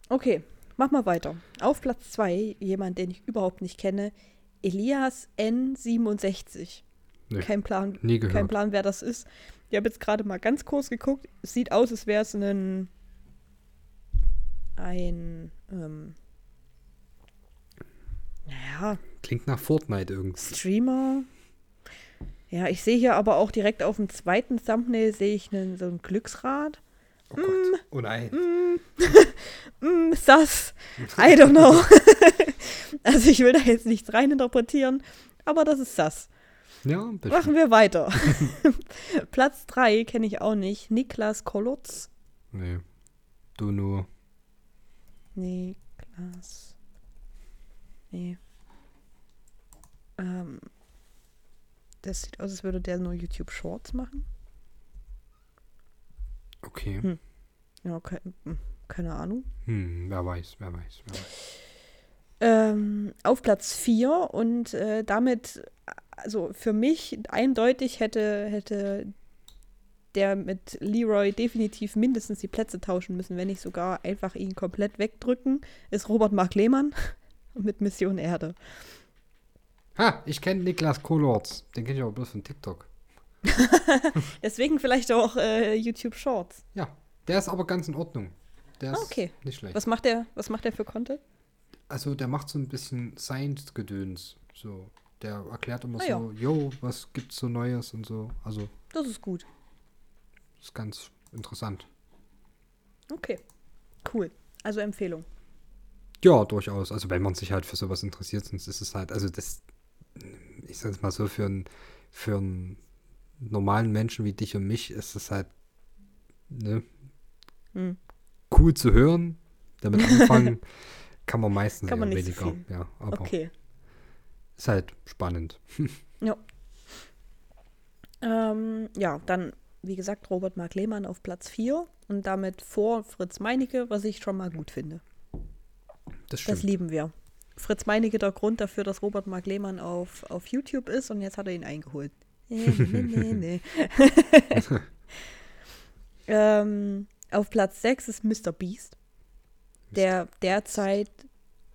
Okay, mach mal weiter. Auf Platz 2, jemand, den ich überhaupt nicht kenne, Elias N67. Nee. Kein Plan, Nie gehört. kein Plan, wer das ist. Ich habe jetzt gerade mal ganz kurz geguckt. Es sieht aus, als wäre es ein ein ähm, naja, Klingt nach Fortnite irgendwie. Streamer. Ja, ich sehe hier aber auch direkt auf dem zweiten Thumbnail sehe ich einen, so ein Glücksrad. Oh Gott. Oh nein. Mm, Sass. I don't know. also ich will da jetzt nichts reininterpretieren, aber das ist Sass. Ja, bisschen. Machen wir weiter. Platz 3 kenne ich auch nicht. Niklas Kolotz. Nee. Du nur. Niklas. Nee. Ähm, das sieht aus, als würde der nur YouTube Shorts machen. Okay. Hm. Ja, ke hm, keine Ahnung. Hm, wer weiß, wer weiß, wer weiß. Ähm, auf Platz 4 und äh, damit, also für mich eindeutig hätte, hätte der mit Leroy definitiv mindestens die Plätze tauschen müssen, wenn nicht sogar einfach ihn komplett wegdrücken, ist Robert Mark Lehmann mit Mission Erde. Ha, ich kenne Niklas Kolorz. Den kenne ich aber bloß von TikTok. Deswegen vielleicht auch äh, YouTube Shorts. Ja, der ist aber ganz in Ordnung. Der Ah, ist okay. nicht schlecht. Was macht der, was macht der für Content? Also der macht so ein bisschen Science-Gedöns. So, der erklärt immer Ah, ja. so, yo, was gibt's so Neues und so. Also, Das ist gut. ist ganz interessant. Okay. Cool. Also Empfehlung. Ja, durchaus. Also wenn man sich halt für sowas interessiert, sonst ist es halt, also das, ich sag's mal so, für einen für einen normalen Menschen wie dich und mich ist es halt ne, Hm. cool zu hören. Damit anfangen kann man meistens Kann man nicht so weniger. Ja, aber Okay. ist halt spannend. Ja. Ähm, ja, dann, wie gesagt, Robert Mark Lehmann auf Platz 4 und damit vor Fritz Meinecke, was ich schon mal gut finde. Das Das stimmt. lieben wir. Fritz Meinecke der Grund dafür, dass Robert Mark Lehmann auf, auf YouTube ist und jetzt hat er ihn eingeholt. Nee, nee, nee, nee. ähm, auf Platz 6 ist Mr. Beast, der derzeit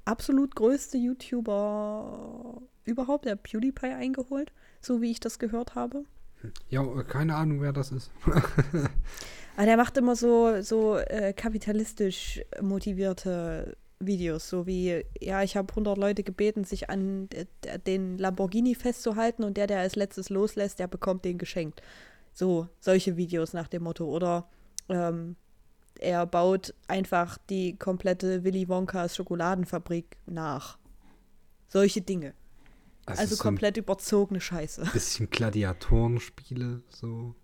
absolut größte YouTuber überhaupt, der PewDiePie eingeholt, so wie ich das gehört habe. Ja, keine Ahnung, wer das ist. Aber der macht immer so, so äh, kapitalistisch motivierte Videos, so wie, ja, ich habe 100 Leute gebeten, sich an d- den Lamborghini festzuhalten und der, der als letztes loslässt, der bekommt den geschenkt. So, solche Videos nach dem Motto. Oder ähm, er baut einfach die komplette Willy Wonkas Schokoladenfabrik nach. Solche Dinge. Also so komplett überzogene Scheiße. ein bisschen Gladiatorenspiele, so.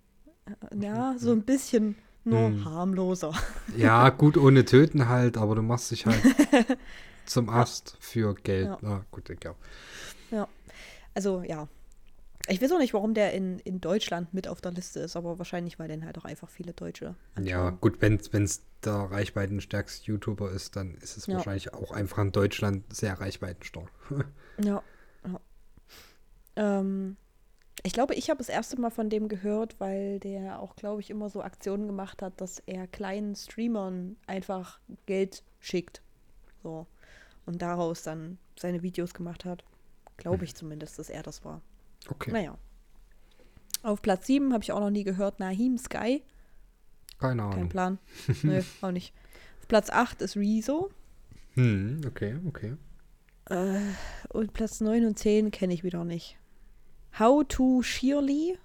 Ja, so ein bisschen nur Hm. harmloser. Ja, gut, ohne Töten halt, aber du machst dich halt zum Ast für Geld. Ja. Na gut, egal. Also ja. Ich weiß auch nicht, warum der in, in Deutschland mit auf der Liste ist, aber wahrscheinlich, weil den halt auch einfach viele Deutsche Ja, anschauen. gut, wenn es der reichweitenstärkste YouTuber ist, dann ist es Ja. wahrscheinlich auch einfach in Deutschland sehr reichweitenstark. Ja. ja. Ähm, ich glaube, ich habe das erste Mal von dem gehört, weil der auch, glaube ich, immer so Aktionen gemacht hat, dass er kleinen Streamern einfach Geld schickt. So. Und daraus dann seine Videos gemacht hat. Glaube ich zumindest, dass er das war. Okay, Naja. Auf Platz 7 habe ich auch noch nie gehört, Nahim Sky. keine Kein Ahnung. Plan. Nö, auch nicht. Auf Platz 8 ist Rezo. Hm, okay, okay. Äh, und Platz 9 und 10 kenne ich wieder nicht. How to Shirley,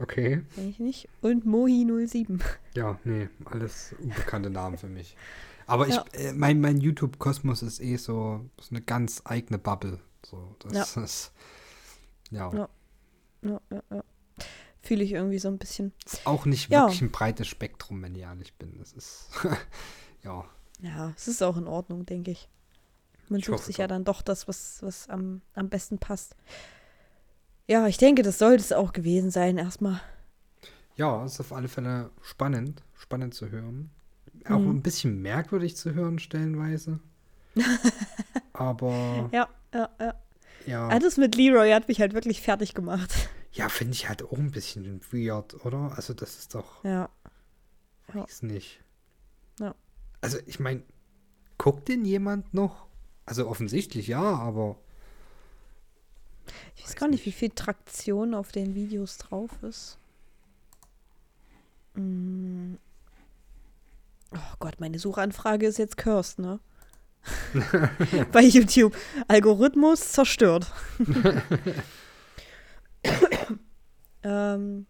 Okay. kenne ich nicht. Und Mohi07. Ja, nee, alles unbekannte Namen für mich. Aber ich, Ja. äh, mein, mein YouTube-Kosmos ist eh so, so eine ganz eigene Bubble. So, das ist, ja, Ja. Ja, ja, ja. Fühle ich irgendwie so ein bisschen. ist auch nicht Ja. wirklich ein breites Spektrum, wenn ich ehrlich bin. Das ist, ja, Ja, es ist auch in Ordnung, denke ich. Man Ich sucht sich ja dann doch das, was, was am, am besten passt. Ja, ich denke, das sollte es auch gewesen sein, erstmal. ja, ist auf alle Fälle spannend, spannend zu hören. Auch Mhm. ein bisschen merkwürdig zu hören, stellenweise. Aber, Ja, ja, ja. Ja, das mit Leroy hat mich halt wirklich fertig gemacht. ja, finde ich halt auch ein bisschen weird, oder? Also, das ist doch, Ja. weiß nicht. Ja. Also, ich meine, guckt denn jemand noch? Also, offensichtlich ja, aber Ich weiß Weiß gar nicht, wie nicht. viel Traktion auf den Videos drauf ist. Mm. Oh Gott, meine Suchanfrage ist jetzt cursed, ne? Bei YouTube. Algorithmus zerstört. ähm,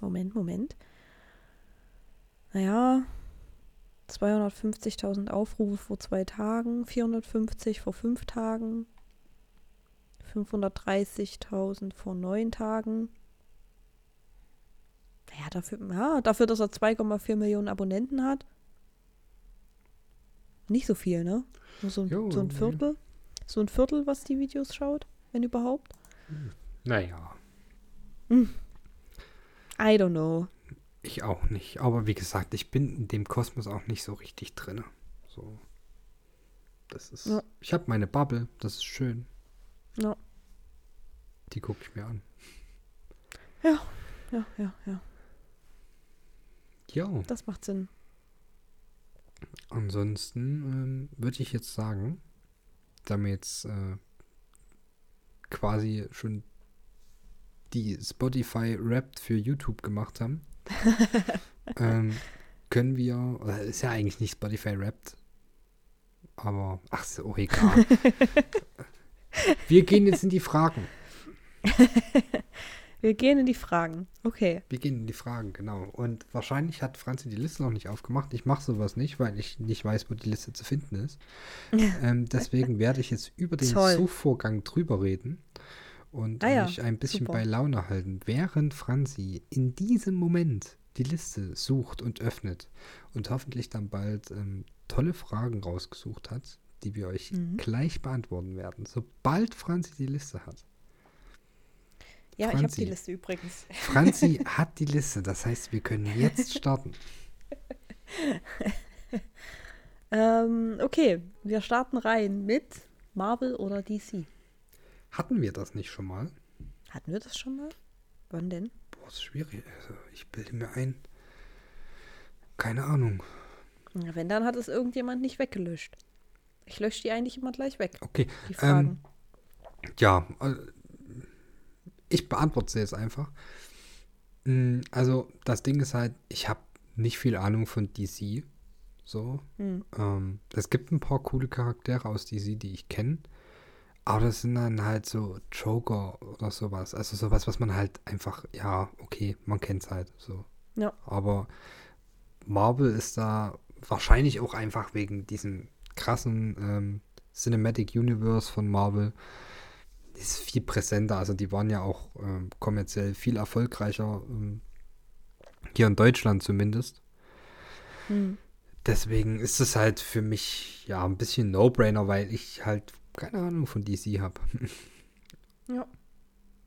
Moment, Moment. Naja, 250.000 Aufrufe vor zwei Tagen, 450 vor fünf Tagen, 530.000 vor neun Tagen. Ja, dafür, ja, dafür, dass er 2,4 Millionen Abonnenten hat. Nicht so viel, ne? Nur so ein, Jo, so ein. Viertel. So ein Viertel, was die Videos schaut, wenn überhaupt. naja, I don't know. ich auch nicht. Aber wie gesagt, ich bin in dem Kosmos auch nicht so richtig drin. So. Das ist. Ja. Ich habe meine Bubble, das ist schön. Ja. Die gucke ich mir an. Ja, ja, ja, ja. Ja, Das macht Sinn. Ansonsten ähm, würde ich jetzt sagen, da wir jetzt äh, quasi schon die Spotify Wrapped für YouTube gemacht haben, ähm, können wir, oder ist ja eigentlich nicht Spotify Wrapped, aber ach, ist auch egal. wir gehen jetzt in die Fragen. Wir gehen in die Fragen. Okay. Wir gehen in die Fragen, genau. Und wahrscheinlich hat Franzi die Liste noch nicht aufgemacht. Ich mache sowas nicht, weil ich nicht weiß, wo die Liste zu finden ist. ähm, deswegen werde ich jetzt über den Toll. Suchvorgang drüber reden und Ah ja, mich ein bisschen super. bei Laune halten, während Franzi in diesem Moment die Liste sucht und öffnet und hoffentlich dann bald ähm, tolle Fragen rausgesucht hat, die wir euch Mhm. gleich beantworten werden, sobald Franzi die Liste hat. Ja, ich habe Franzi. die Liste übrigens. Franzi hat die Liste, das heißt, wir können jetzt starten. Ähm, okay, wir starten rein mit Marvel oder DC. Hatten wir das nicht schon mal? Hatten wir das schon mal? Wann denn? Boah, ist schwierig. Also, ich bilde mir ein. Keine Ahnung. Wenn, dann hat es irgendjemand nicht weggelöscht. Ich lösche die eigentlich immer gleich weg, Okay. die Fragen. Ja, äh, ich beantworte sie jetzt einfach. Mm, Also, das Ding ist halt, ich habe nicht viel Ahnung von DC. So. Hm. Ähm, es gibt ein paar coole Charaktere aus DC, die ich kenne. Aber das sind dann halt so Joker oder sowas. Also sowas, was man halt einfach, ja, okay, man kennt es halt so. Ja. Aber Marvel ist da wahrscheinlich auch einfach wegen diesem krassen ähm, Cinematic Universe von Marvel ist viel präsenter. Also die waren ja auch ähm, kommerziell viel erfolgreicher, ähm, hier in Deutschland zumindest. Hm. Deswegen ist es halt für mich ja ein bisschen No-Brainer, weil ich halt keine Ahnung von DC habe. Ja.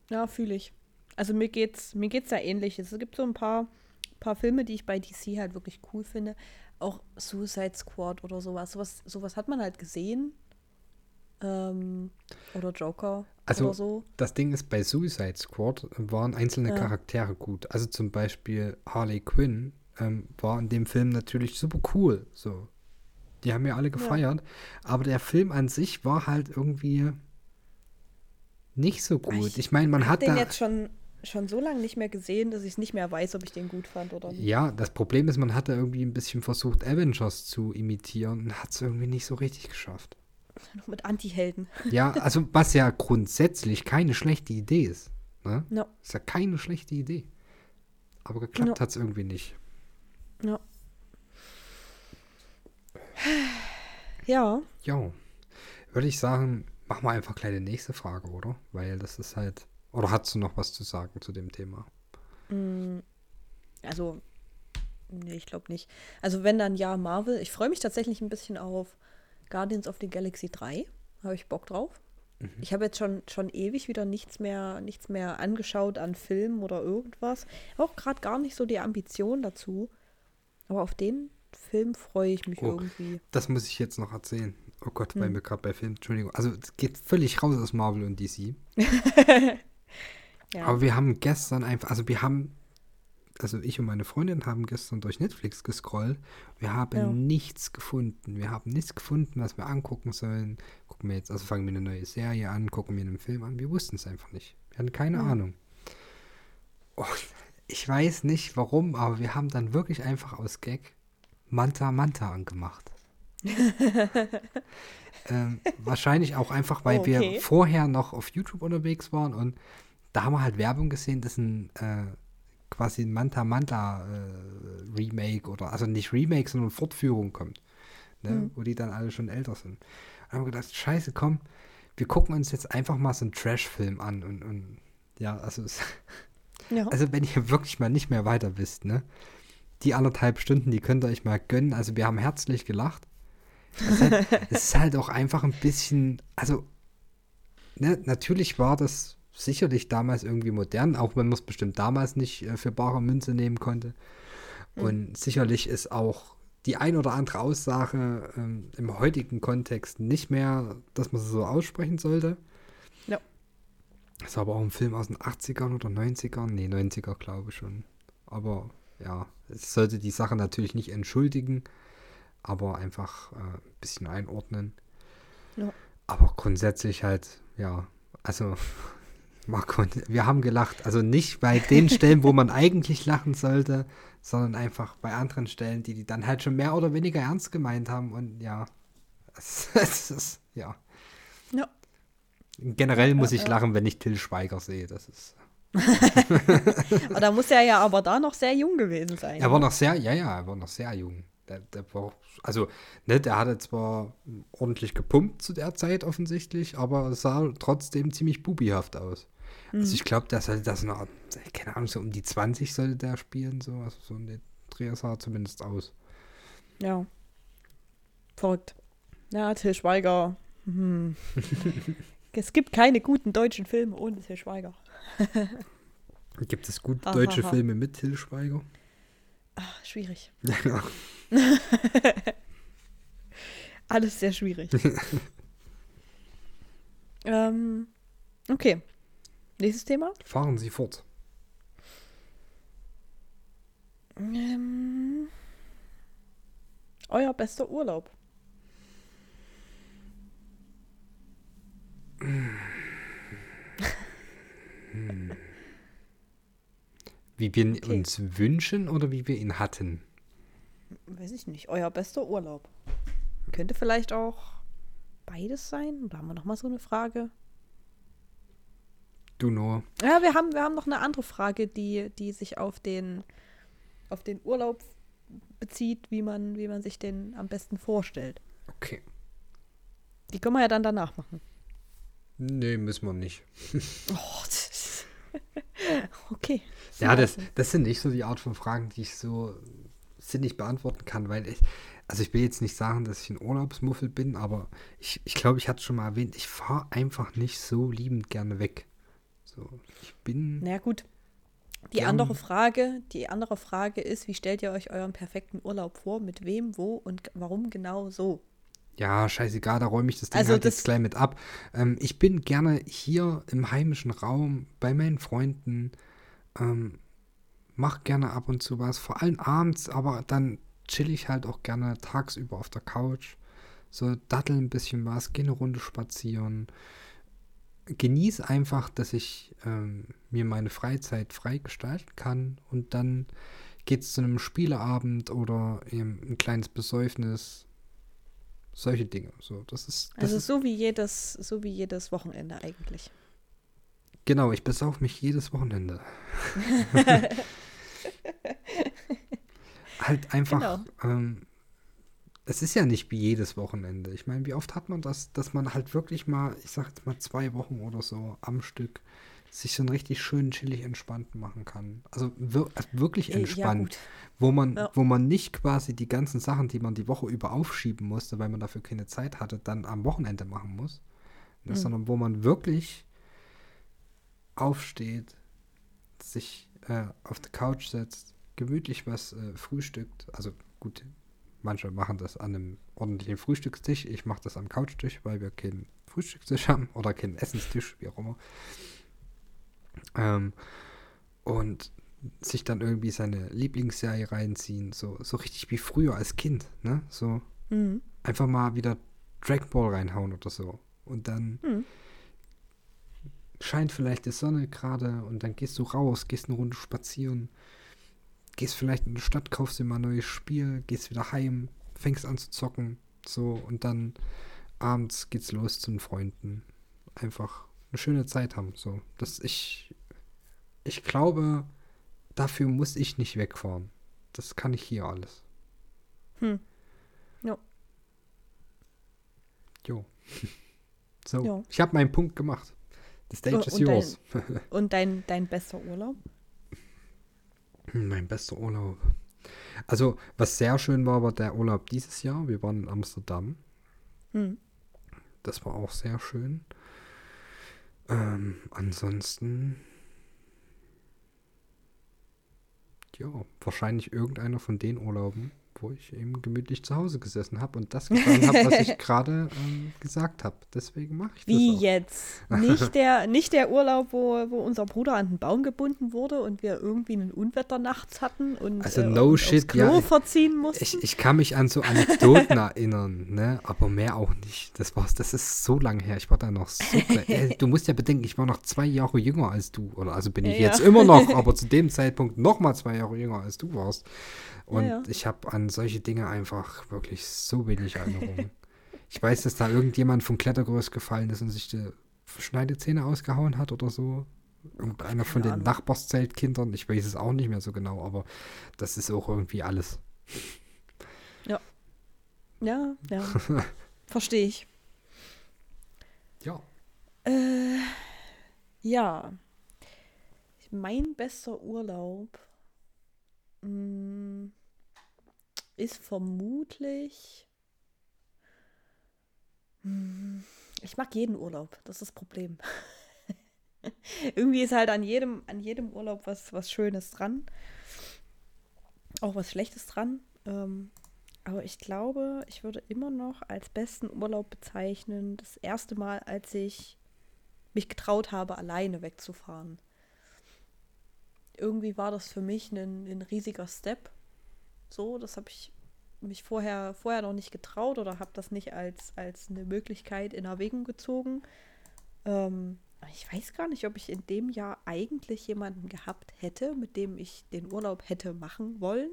Ja, fühle ich. Also mir geht's, mir geht's ja ähnlich. Es gibt so ein paar, paar Filme, die ich bei DC halt wirklich cool finde. Auch Suicide Squad oder sowas. Sowas, sowas hat man halt gesehen. Ähm, oder Joker Also, oder so. Das Ding ist, bei Suicide Squad waren einzelne Ja. Charaktere gut. Also zum Beispiel Harley Quinn ähm, war in dem Film natürlich super cool. So. Die haben ja alle gefeiert. Aber der Film an sich war halt irgendwie nicht so gut. Ich Ich meine, man hat den da. jetzt schon, schon so lange nicht mehr gesehen, dass ich es nicht mehr weiß, ob ich den gut fand oder nicht. Ja, das Problem ist, man hat da irgendwie ein bisschen versucht, Avengers zu imitieren und hat es irgendwie nicht so richtig geschafft. Noch mit Anti-Helden. Ja, also was ja grundsätzlich keine schlechte Idee ist. Ne? Ja. Ist ja keine schlechte Idee. Aber geklappt Ja. hat es irgendwie nicht. Ja. Ja, Ja, würde ich sagen, machen wir einfach gleich die nächste Frage, oder? Weil das ist halt. Oder hast du noch was zu sagen zu dem Thema? Mm, Also, nee, ich glaube nicht. Also, wenn dann ja, Marvel. Ich freue mich tatsächlich ein bisschen auf Guardians of the Galaxy 3. Habe ich Bock drauf. Ich habe jetzt schon, schon ewig wieder nichts mehr, nichts mehr angeschaut an Filmen oder irgendwas. Auch gerade gar nicht so die Ambition dazu. Aber auf den Film freue ich mich Oh. irgendwie. Das muss ich jetzt noch erzählen. Oh Gott, weil Hm. wir gerade bei Film, Entschuldigung. Also, es geht völlig raus aus Marvel und DC. Ja. Aber wir haben gestern einfach, also wir haben, also ich und meine Freundin haben gestern durch Netflix gescrollt. Wir haben Ja. nichts gefunden. Wir haben nichts gefunden, was wir angucken sollen. Gucken wir jetzt, also fangen wir eine neue Serie an, gucken wir einen Film an. Wir wussten es einfach nicht. Wir hatten keine Hm. Ahnung. Und ich weiß nicht warum, aber wir haben dann wirklich einfach aus Gag Manta Manta angemacht. ähm, wahrscheinlich auch einfach, weil Okay. wir vorher noch auf YouTube unterwegs waren und da haben wir halt Werbung gesehen, dass ein äh, quasi ein Manta Manta äh, Remake oder also nicht Remake, sondern Fortführung kommt, ne? Mhm. wo die dann alle schon älter sind. Und haben gedacht, scheiße, komm, wir gucken uns jetzt einfach mal so einen Trash-Film an und, und ja, also es, ja. also wenn ihr wirklich mal nicht mehr weiter wisst, ne? Die anderthalb Stunden, die könnt ihr euch mal gönnen. Also wir haben herzlich gelacht. Es ist halt, es ist halt auch einfach ein bisschen, also ne, natürlich war das sicherlich damals irgendwie modern, auch wenn man es bestimmt damals nicht äh, für bare Münze nehmen konnte. Und sicherlich ist auch die ein oder andere Aussage ähm, im heutigen Kontext nicht mehr, dass man sie so aussprechen sollte. Ja. Das war aber auch ein Film aus den 80ern oder 90ern. Nee, 90er glaube ich schon. Aber ja, es sollte die Sache natürlich nicht entschuldigen, aber einfach äh, ein bisschen einordnen. Ja. Aber grundsätzlich halt, ja, also Marco, wir haben gelacht. Also nicht bei den Stellen, wo man eigentlich lachen sollte, sondern einfach bei anderen Stellen, die die dann halt schon mehr oder weniger ernst gemeint haben. Und ja, es, es ist, ja. Ja. Generell muss Ja, ich ja. lachen, wenn ich Till Schweiger sehe. Das ist. Aber da muss er ja aber da noch sehr jung gewesen sein. Er war noch sehr, ja, ja, er war noch sehr jung. Der, der war, also, ne, der hatte zwar ordentlich gepumpt zu der Zeit offensichtlich, aber es sah trotzdem ziemlich bubihaft aus. Also ich glaube, der sollte das noch, keine Ahnung, so um die 20 sollte der spielen, so, also so ein Dreher sah zumindest aus. Ja. Verrückt. Ja, Till Schweiger. Hm. es gibt keine guten deutschen Filme ohne Till Schweiger. Gibt es gut Ha, deutsche ha, ha. Filme mit Till Schweiger? Ah, schwierig. Ja. Alles sehr schwierig. ähm, okay. Nächstes Thema. Fahren Sie fort. Ähm, euer bester Urlaub. Wie wir ihn Okay. uns wünschen oder wie wir ihn hatten? Weiß ich nicht. Euer bester Urlaub. Könnte vielleicht auch beides sein? Oder haben wir noch mal so eine Frage? Du nur. Ja, wir haben, wir haben noch eine andere Frage, die, die sich auf den, auf den Urlaub bezieht, wie man, wie man sich den am besten vorstellt. Okay. Die können wir ja dann danach machen. Nee, müssen wir nicht. Oh, okay. Ja, das, das sind nicht so die Art von Fragen, die ich so sinnig beantworten kann, weil ich, also ich will jetzt nicht sagen, dass ich ein Urlaubsmuffel bin, aber ich, ich glaube, ich hatte es schon mal erwähnt, ich fahre einfach nicht so liebend gerne weg. So, ich bin, Na ja, gut. Die Gern. andere Frage, die andere Frage ist, wie stellt ihr euch euren perfekten Urlaub vor? Mit wem, wo und warum genau so? ja, scheißegal, da räume ich das Ding Also halt das- jetzt gleich mit ab. Ähm, ich bin gerne hier im heimischen Raum bei meinen Freunden, ähm, mach gerne ab und zu was, vor allem abends, aber dann chill ich halt auch gerne tagsüber auf der Couch. So dattel ein bisschen was, geh eine Runde spazieren. Genieß einfach, dass ich ähm, mir meine Freizeit frei gestalten kann und dann geht's zu einem Spieleabend oder eben ein kleines Besäufnis. Solche Dinge. So, das ist, das Also so wie jedes, so wie jedes Wochenende eigentlich. genau, ich besauf mich jedes Wochenende. halt einfach, ähm, es ist ja nicht wie jedes Wochenende. Ich meine, wie oft hat man das, dass man halt wirklich mal, ich sag jetzt mal zwei Wochen oder so am Stück sich so einen richtig schönen, chillig entspannten machen kann. Also, wir, also wirklich Ja, entspannt. gut. wo man, Ja. wo man nicht quasi die ganzen Sachen, die man die Woche über aufschieben musste, weil man dafür keine Zeit hatte, dann am Wochenende machen muss. Mhm. Sondern wo man wirklich aufsteht, sich äh, auf die Couch setzt, gemütlich was äh, frühstückt. Also gut, manche machen das an einem ordentlichen Frühstückstisch. Ich mache das am Couchtisch, weil wir keinen Frühstückstisch haben oder keinen Essenstisch, wie auch immer. Ähm, und sich dann irgendwie seine Lieblingsserie reinziehen, so, so richtig wie früher als Kind, ne? So Mhm. einfach mal wieder Dragon Ball reinhauen oder so. Und dann Mhm. scheint vielleicht die Sonne gerade und dann gehst du raus, gehst eine Runde spazieren, gehst vielleicht in die Stadt, kaufst dir mal ein neues Spiel, gehst wieder heim, fängst an zu zocken, so und dann abends geht's los zu den Freunden. Einfach eine schöne Zeit haben, so. Das ich ich glaube, dafür muss ich nicht wegfahren. Das kann ich hier alles. Hm. Ja. Jo. So, Ja. ich habe meinen Punkt gemacht. The stage Oh, is und dein- yours. Und dein, dein bester Urlaub? Hm, Mein bester Urlaub. Also, was sehr schön war, war der Urlaub dieses Jahr. Wir waren in Amsterdam. Hm. Das war auch sehr schön. Ähm, ansonsten. Ja, wahrscheinlich irgendeiner von den Urlauben, wo ich eben gemütlich zu Hause gesessen habe und das getan habe, was ich gerade ähm, gesagt habe. Deswegen mache ich Wie das. Wie jetzt? Nicht der, nicht der Urlaub, wo, wo unser Bruder an den Baum gebunden wurde und wir irgendwie einen Unwetter nachts hatten und also äh, no shit, Klo ja, verziehen mussten. Ich, ich kann mich an so Anekdoten erinnern, ne? aber mehr auch nicht. Das war's, das ist so lange her. Ich war da noch so äh, Du musst ja bedenken, ich war noch zwei Jahre jünger als du. Oder also bin ich ja, jetzt ja. immer noch, aber zu dem Zeitpunkt noch mal zwei Jahre jünger als du warst. Und ich habe an solche Dinge einfach wirklich so wenig Erinnerungen. ich weiß, dass da irgendjemand vom Klettergerüst gefallen ist und sich die Schneidezähne ausgehauen hat oder so. Irgendeiner von den Nachbarszeltkindern. Ich weiß es auch nicht mehr so genau, aber das ist auch irgendwie alles. Ja. Ja, ja. Verstehe ich. Ja. Äh, ja. Mein bester Urlaub mh, mm, ist vermutlich. Mh, mm, ich mag jeden Urlaub, das ist das Problem. Irgendwie ist halt an jedem, an jedem Urlaub was, was Schönes dran. Auch was Schlechtes dran. Ähm, aber ich glaube, ich würde immer noch als besten Urlaub bezeichnen, das erste Mal, als ich mich getraut habe, alleine wegzufahren irgendwie war das für mich ein, ein riesiger Step. So, das habe ich mich vorher, vorher noch nicht getraut oder habe das nicht als, als eine Möglichkeit in Erwägung gezogen. Ähm, ich weiß gar nicht, ob ich in dem Jahr eigentlich jemanden gehabt hätte, mit dem ich den Urlaub hätte machen wollen.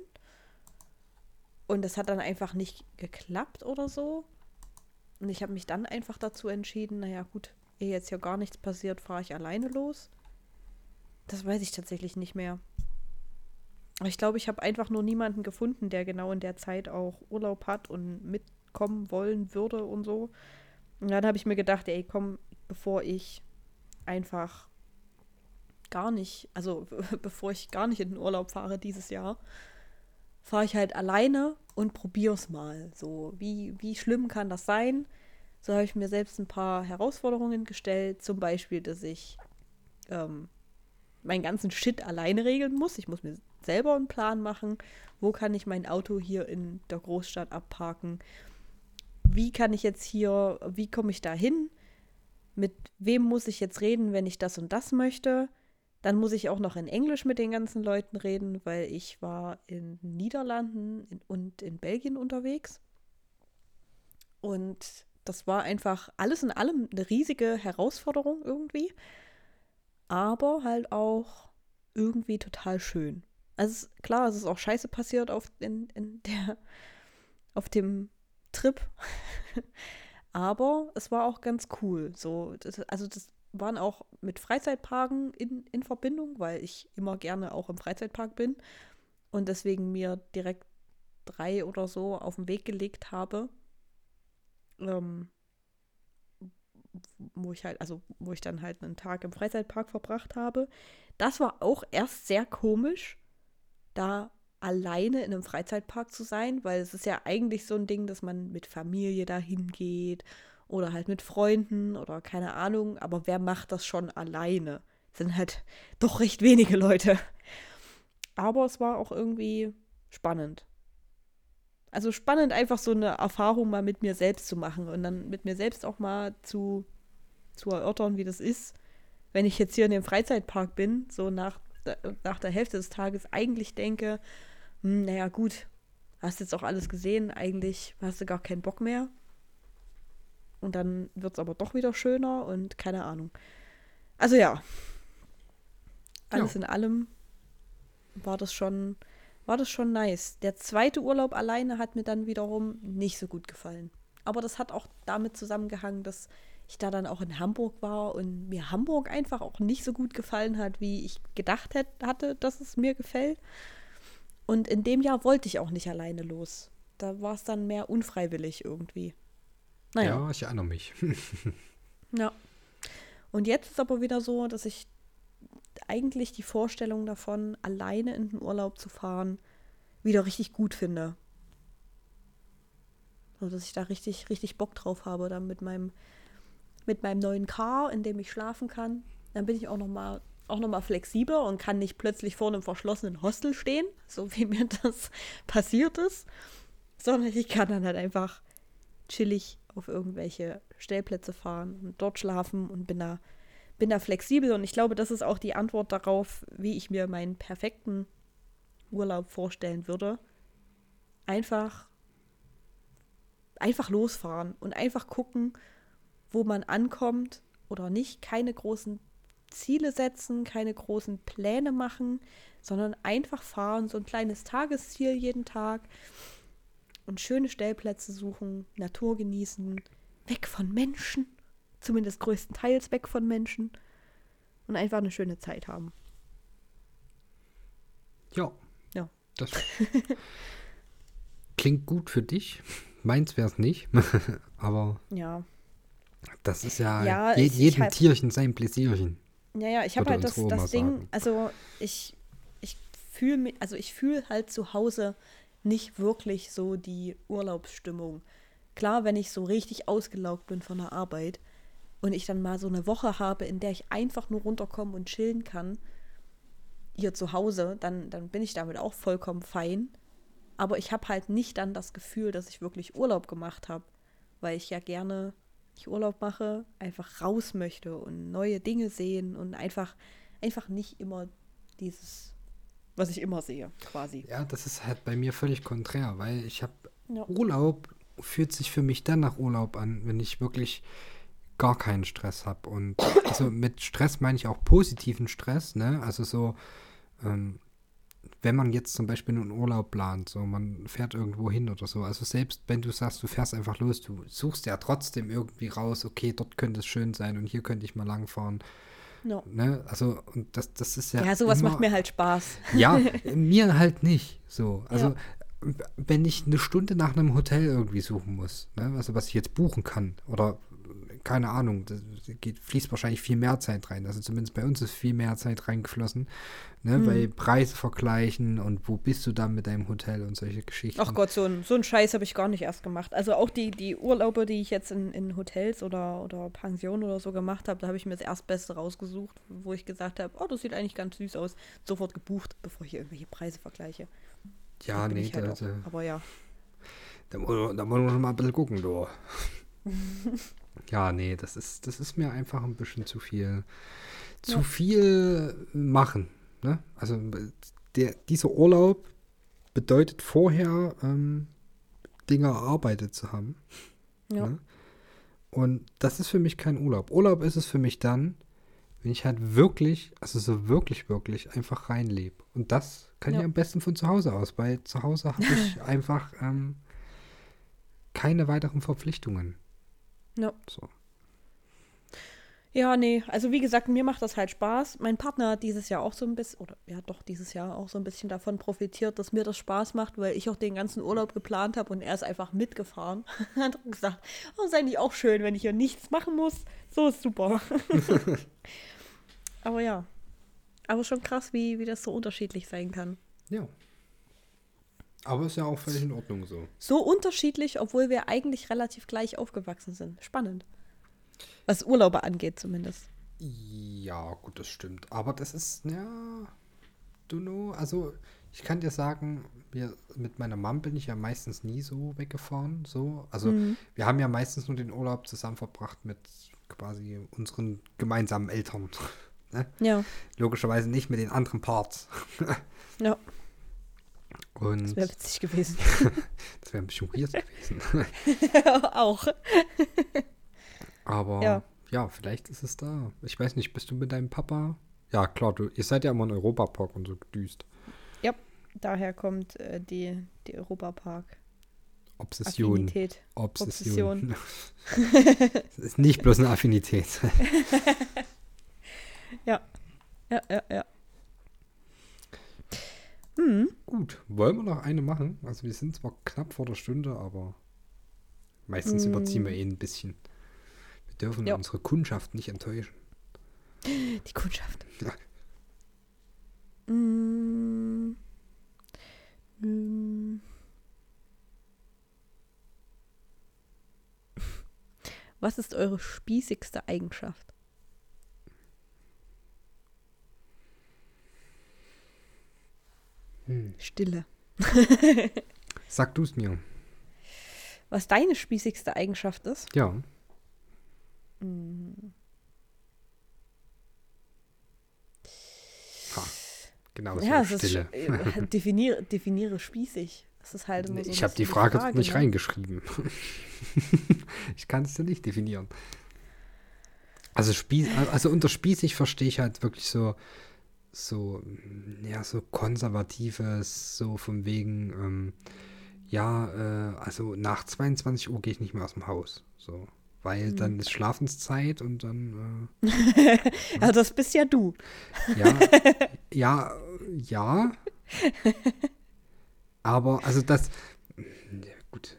Und das hat dann einfach nicht geklappt oder so. Und ich habe mich dann einfach dazu entschieden, naja gut, ehe jetzt hier gar nichts passiert, fahre ich alleine los. Das weiß ich tatsächlich nicht mehr. Ich glaube, ich habe einfach nur niemanden gefunden, der genau in der Zeit auch Urlaub hat und mitkommen wollen würde und so. Und dann habe ich mir gedacht, ey, komm, bevor ich einfach gar nicht, also bevor ich gar nicht in den Urlaub fahre dieses Jahr, fahre ich halt alleine und probiere es mal. So, wie, wie schlimm kann das sein? So habe ich mir selbst ein paar Herausforderungen gestellt. Zum Beispiel, dass ich ähm, meinen ganzen Shit alleine regeln muss. Ich muss mir selber einen Plan machen. Wo kann ich mein Auto hier in der Großstadt abparken? Wie kann ich jetzt hier, wie komme ich da hin? Mit wem muss ich jetzt reden, wenn ich das und das möchte? Dann muss ich auch noch in Englisch mit den ganzen Leuten reden, weil ich war in Niederlanden und in Belgien unterwegs. Und das war einfach alles in allem eine riesige Herausforderung irgendwie aber halt auch irgendwie total schön. Also klar, es ist auch scheiße passiert auf, in, in der, auf dem Trip. aber es war auch ganz cool. So, das, also das waren auch mit Freizeitparken in, in Verbindung, weil ich immer gerne auch im Freizeitpark bin und deswegen mir direkt drei oder so auf den Weg gelegt habe. Ähm, wo ich halt, also wo ich dann halt einen Tag im Freizeitpark verbracht habe. Das war auch erst sehr komisch, da alleine in einem Freizeitpark zu sein, weil es ist ja eigentlich so ein Ding, dass man mit Familie dahin geht oder halt mit Freunden oder keine Ahnung, aber wer macht das schon alleine? Es sind halt doch recht wenige Leute. Aber es war auch irgendwie spannend. Also spannend, einfach so eine Erfahrung mal mit mir selbst zu machen und dann mit mir selbst auch mal zu, zu erörtern, wie das ist, wenn ich jetzt hier in dem Freizeitpark bin, so nach, nach der Hälfte des Tages eigentlich denke, hm, naja gut, hast jetzt auch alles gesehen, eigentlich hast du gar keinen Bock mehr. Und dann wird es aber doch wieder schöner und keine Ahnung. Also ja, alles ja. in allem war das schon war das schon nice. Der zweite Urlaub alleine hat mir dann wiederum nicht so gut gefallen. Aber das hat auch damit zusammengehangen, dass ich da dann auch in Hamburg war und mir Hamburg einfach auch nicht so gut gefallen hat, wie ich gedacht hätte, hatte, dass es mir gefällt. Und in dem Jahr wollte ich auch nicht alleine los. Da war es dann mehr unfreiwillig irgendwie. Naja. Ja, ich erinnere mich. ja. Und jetzt ist aber wieder so, dass ich eigentlich die Vorstellung davon, alleine in den Urlaub zu fahren, wieder richtig gut finde. Also, dass ich da richtig, richtig Bock drauf habe, dann mit meinem, mit meinem neuen Car, in dem ich schlafen kann. Dann bin ich auch noch mal auch nochmal flexibler und kann nicht plötzlich vor einem verschlossenen Hostel stehen, so wie mir das passiert ist, sondern ich kann dann halt einfach chillig auf irgendwelche Stellplätze fahren und dort schlafen und bin da, bin da flexibel. Und ich glaube, das ist auch die Antwort darauf, wie ich mir meinen perfekten Urlaub vorstellen würde. Einfach, einfach losfahren und einfach gucken, wo man ankommt oder nicht. Keine großen Ziele setzen, keine großen Pläne machen, sondern einfach fahren, so ein kleines Tagesziel jeden Tag und schöne Stellplätze suchen, Natur genießen, weg von Menschen, zumindest größtenteils weg von Menschen und einfach eine schöne Zeit haben. Ja. Ja. Das klingt gut für dich. Meins wäre es nicht, aber Ja. Das ist ja, Ja, je, ich- ich jedem halt- Tierchen sein Pläsierchen. Ja, ja, ich habe halt das, das Ding, sagen. also ich, ich fühle mich, also ich fühle halt zu Hause nicht wirklich so die Urlaubsstimmung. Klar, wenn ich so richtig ausgelaugt bin von der Arbeit und ich dann mal so eine Woche habe, in der ich einfach nur runterkommen und chillen kann, hier zu Hause, dann, dann bin ich damit auch vollkommen fein. Aber ich habe halt nicht dann das Gefühl, dass ich wirklich Urlaub gemacht habe, weil ich ja gerne ich Urlaub mache, einfach raus möchte und neue Dinge sehen und einfach, einfach nicht immer dieses, was ich immer sehe, quasi. Ja, das ist halt bei mir völlig konträr, weil ich habe Ja. Urlaub fühlt sich für mich dann nach Urlaub an, wenn ich wirklich gar keinen Stress habe. Und also mit Stress meine ich auch positiven Stress, ne? Also so, ähm, wenn man jetzt zum Beispiel einen Urlaub plant, so man fährt irgendwo hin oder so, also selbst wenn du sagst, du fährst einfach los, du suchst ja trotzdem irgendwie raus, okay, dort könnte es schön sein und hier könnte ich mal langfahren. Ja. Ne? Also, und das, das ist ja. Ja, sowas immer, macht mir halt Spaß. ja, mir halt nicht. So. Also, wenn ich eine Stunde nach einem Hotel irgendwie suchen muss, ne? also was ich jetzt buchen kann, oder keine Ahnung, da geht, fließt wahrscheinlich viel mehr Zeit rein. Also zumindest bei uns ist viel mehr Zeit reingeflossen, ne? Hm. weil Preise vergleichen und wo bist du dann mit deinem Hotel und solche Geschichten. Ach Gott, so ein, so ein Scheiß habe ich gar nicht erst gemacht. Also auch die, die Urlaube, die ich jetzt in, in Hotels oder, oder Pensionen oder so gemacht habe, da habe ich mir das Erstbeste rausgesucht, wo ich gesagt habe, oh, das sieht eigentlich ganz süß aus. Sofort gebucht, bevor ich irgendwelche Preise vergleiche. ja, nee, ich halt da, auch. da, Aber ja. da, muss- da muss man schon mal ein bisschen gucken, du. ja, nee, das ist, das ist mir einfach ein bisschen zu viel, zu Ja. viel machen. Ne? Also der, dieser Urlaub bedeutet vorher ähm, Dinge erarbeitet zu haben. Ja. Ne? Und das ist für mich kein Urlaub. Urlaub ist es für mich dann, wenn ich halt wirklich, also so wirklich, wirklich einfach reinlebe. Und das kann Ja. ich am besten von zu Hause aus, weil zu Hause habe ich einfach ähm, keine weiteren Verpflichtungen. Ja. So. Ja, nee, also wie gesagt, mir macht das halt Spaß. Mein Partner hat dieses Jahr auch so ein bisschen, oder ja doch dieses Jahr auch so ein bisschen davon profitiert, dass mir das Spaß macht, weil ich auch den ganzen Urlaub geplant habe und er ist einfach mitgefahren. hat gesagt, oh, ist eigentlich auch schön, wenn ich hier nichts machen muss. So ist super. Aber ja, aber schon krass, wie, wie das so unterschiedlich sein kann. Ja. Aber ist ja auch völlig in Ordnung so. So unterschiedlich, obwohl wir eigentlich relativ gleich aufgewachsen sind. Spannend. Was Urlaube angeht zumindest. Ja, gut, das stimmt. Aber das ist, ja, du know, also ich kann dir sagen, wir, mit meiner Mom bin ich ja meistens nie so weggefahren. So. Also Mhm. wir haben ja meistens nur den Urlaub zusammen verbracht mit quasi unseren gemeinsamen Eltern. ne? Ja, Logischerweise nicht mit den anderen Parts. ja, Und das wäre witzig gewesen. das wäre ein bisschen weird gewesen. auch. Aber Ja. ja. vielleicht ist es da. Ich weiß nicht, bist du mit deinem Papa? Ja, klar, du, ihr seid ja immer in Europapark und so gedüst. Daher kommt äh, die, die Europapark. Obsession. Affinität. Obsession. Es ist nicht bloß eine Affinität. Ja, ja, ja. Hm. Gut, wollen wir noch eine machen? Also wir sind zwar knapp vor der Stunde, aber meistens überziehen wir eh ein bisschen. Wir dürfen Ja. unsere Kundschaft nicht enttäuschen. Die Kundschaft. Ja. Mm. Mm. Was ist eure spießigste Eigenschaft? Hm. Stille. Sag du es mir. Was deine spießigste Eigenschaft ist? Ja. Hm, Ha. Genau so ja, ist Stille. sch- äh, definiere, definiere spießig. Das ist halt immer so ich habe die bisschen Frage, nicht ne? reingeschrieben. ich kann es dir nicht definieren. Also, spieß, also unter spießig verstehe ich halt wirklich so, so, ja, so konservatives, so von wegen, ähm, ja, äh, also nach 22 Uhr gehe ich nicht mehr aus dem Haus. So. Weil dann Hm. ist Schlafenszeit und dann, Ja, das bist ja du. äh, ja, ja, ja. Aber, also das, ja, gut.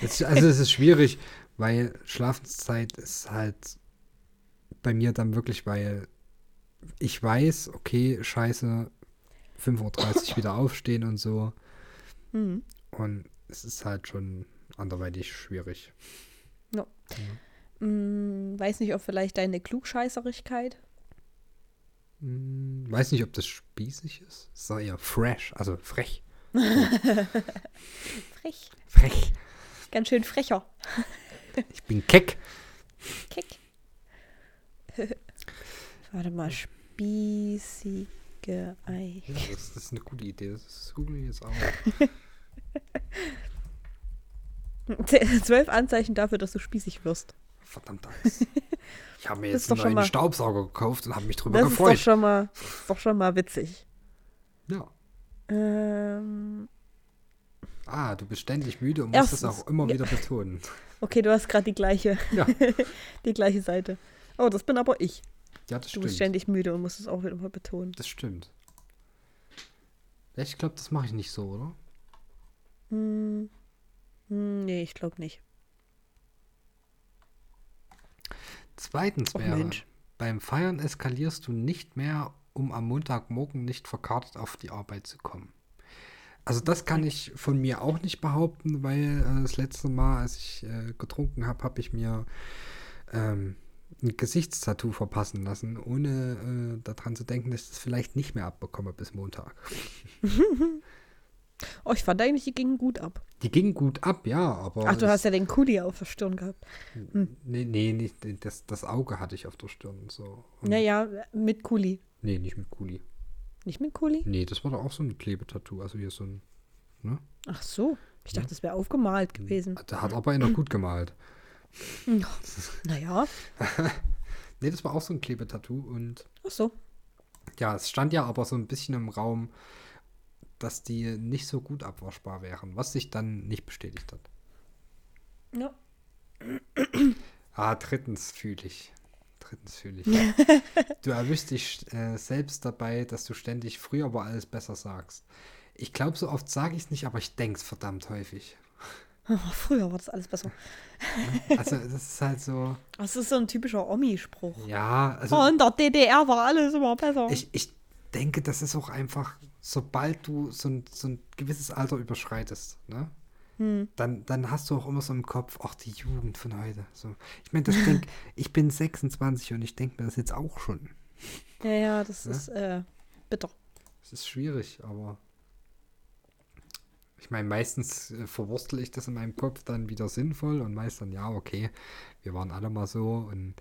Das, also es ist schwierig, weil Schlafenszeit ist halt bei mir dann wirklich, weil ich weiß, okay, scheiße, 5.30 Uhr wieder aufstehen und so. Hm. Und es ist halt schon anderweitig schwierig. Hm, weiß nicht, ob vielleicht deine Klugscheißerigkeit. Hm, weiß nicht, ob das spießig ist. Es ist doch eher fresh, also frech. Frech. Frech. Ganz schön frecher. Ich bin keck. Kick. Warte mal, spießige Ei. Ja, das, das ist eine gute Idee. Das google ich jetzt auch. Zwölf Anzeichen dafür, dass du spießig wirst. Verdammt alles. Ich habe mir Das jetzt einen neuen mal- Staubsauger gekauft und habe mich drüber Das ist doch gefreut. schon mal, ist doch schon mal witzig. Ja. Ähm, Ah, du bist ständig müde und musst es Erstens, auch immer ja. wieder betonen. okay, du hast gerade die gleiche, Ja. die gleiche Seite. Oh, das bin aber ich. Ja, das Du bist stimmt. ständig müde und musst es auch wieder mal betonen. Das stimmt. Ich glaube, das mache ich nicht so, oder? Hm. Hm, nee, ich glaube nicht. Zweitens Och, wäre, Mensch. beim Feiern eskalierst du nicht mehr, um am Montagmorgen nicht verkartet auf die Arbeit zu kommen. Also das kann ich von mir auch nicht behaupten, weil äh, das letzte Mal, als ich äh, getrunken habe, habe ich mir ähm, ein Gesichtstattoo verpassen lassen, ohne äh, daran zu denken, dass ich das vielleicht nicht mehr abbekomme bis Montag. Oh, ich fand eigentlich, die gingen gut ab. Die ging gut ab, ja, aber... Ach, du hast ja den Kuli auf der Stirn gehabt. Nee, nee, nicht, das, das Auge hatte ich auf der Stirn. So. Und- Naja, mit Kuli. Nee, nicht mit Kuli. Nicht mit Kuli? Nee, das war doch auch so ein Klebetattoo. Also hier so ein. Ach so. Ich dachte, das wäre aufgemalt gewesen. Der hat aber einer gut gemalt. Naja. Nee, das war auch so ein Klebetattoo. Und Ach so. ja, es stand ja aber so ein bisschen im Raum, dass die nicht so gut abwaschbar wären, was sich dann nicht bestätigt hat. Ja. Ah, drittens fühle ich. Drittens fühle ich. du erwischst dich äh, selbst dabei, dass du ständig früher war alles besser sagst. Ich glaube, so oft sage ich es nicht, aber ich denke es verdammt häufig. Oh, früher war das alles besser. Also, das ist halt so. Das ist so ein typischer Omi-Spruch. Ja, also. oh, in der DDR war alles immer besser. Ich, ich denke, das ist auch einfach, sobald du so ein, so ein gewisses Alter überschreitest, ne? Hm. Dann, dann hast du auch immer so im Kopf, ach, die Jugend von heute. So. Ich meine, das denk, ich bin 26 und ich denke mir das jetzt auch schon. Ja, ja, das Ja? ist äh, bitter. Es ist schwierig, aber ich meine, meistens äh, verwurstel ich das in meinem Kopf dann wieder sinnvoll und meist dann, ja, okay, wir waren alle mal so und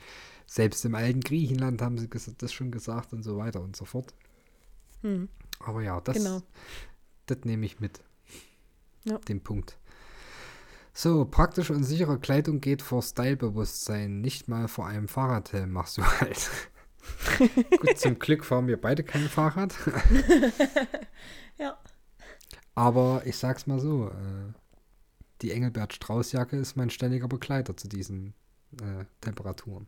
selbst im alten Griechenland haben sie das schon gesagt und so weiter und so fort. Hm. Aber ja, das, Genau. das nehme ich mit. Ja. Den Punkt. So, praktische und sichere Kleidung geht vor Stylebewusstsein. Nicht mal vor einem Fahrradhelm machst du halt. Gut, zum Glück fahren wir beide kein Fahrrad. Ja. Aber ich sag's mal so, äh, die Engelbert Strauß-Jacke ist mein ständiger Begleiter zu diesen äh, Temperaturen.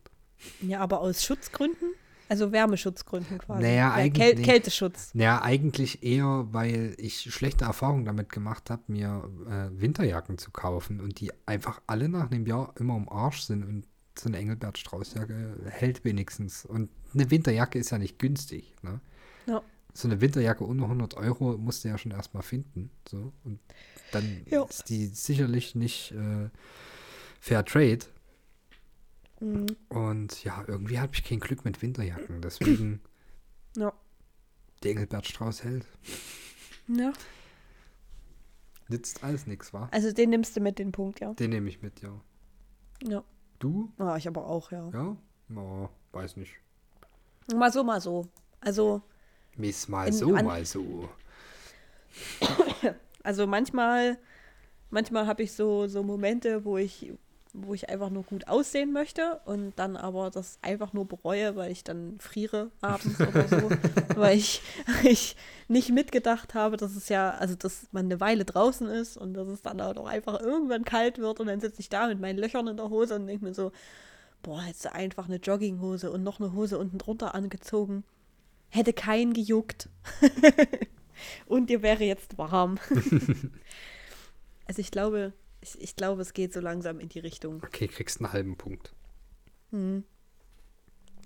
Ja, aber aus Schutzgründen? Also Wärmeschutzgründen quasi. Naja, eigentlich- Käl Kälteschutz. Naja, eigentlich eher, weil ich schlechte Erfahrungen damit gemacht habe, mir äh, Winterjacken zu kaufen und die einfach alle nach einem Jahr immer im Arsch sind und so eine Engelbert Strauß-Jacke hält wenigstens. Und eine Winterjacke ist ja nicht günstig. Ne? Ja. So eine Winterjacke unter 100 Euro musst du ja schon erstmal finden. So. Und dann Ja. ist die sicherlich nicht äh, Fair Trade. Mhm. Und ja, irgendwie habe ich kein Glück mit Winterjacken. Deswegen Ja. die Engelbert Strauß hält. Ja. Nützt alles nichts, wa? Also den nimmst du mit, den Punkt, ja. Den nehme ich mit, ja. Ja. Du? Ah, ich aber auch, ja. Ja? Na, weiß nicht. Mal so, mal so. Also, Miss mal so, mal so. also manchmal, manchmal habe ich so, so Momente, wo ich, wo ich einfach nur gut aussehen möchte und dann aber das einfach nur bereue, weil ich dann friere abends oder so, weil ich, ich nicht mitgedacht habe, dass es ja, also dass man eine Weile draußen ist und dass es dann auch einfach irgendwann kalt wird und dann sitze ich da mit meinen Löchern in der Hose und denke mir so, boah, hättest du einfach eine Jogginghose und noch eine Hose unten drunter angezogen. Hätte keinen gejuckt. und dir wäre jetzt warm. also ich glaube, ich, ich glaube, es geht so langsam in die Richtung. Okay, kriegst einen halben Punkt. Hm.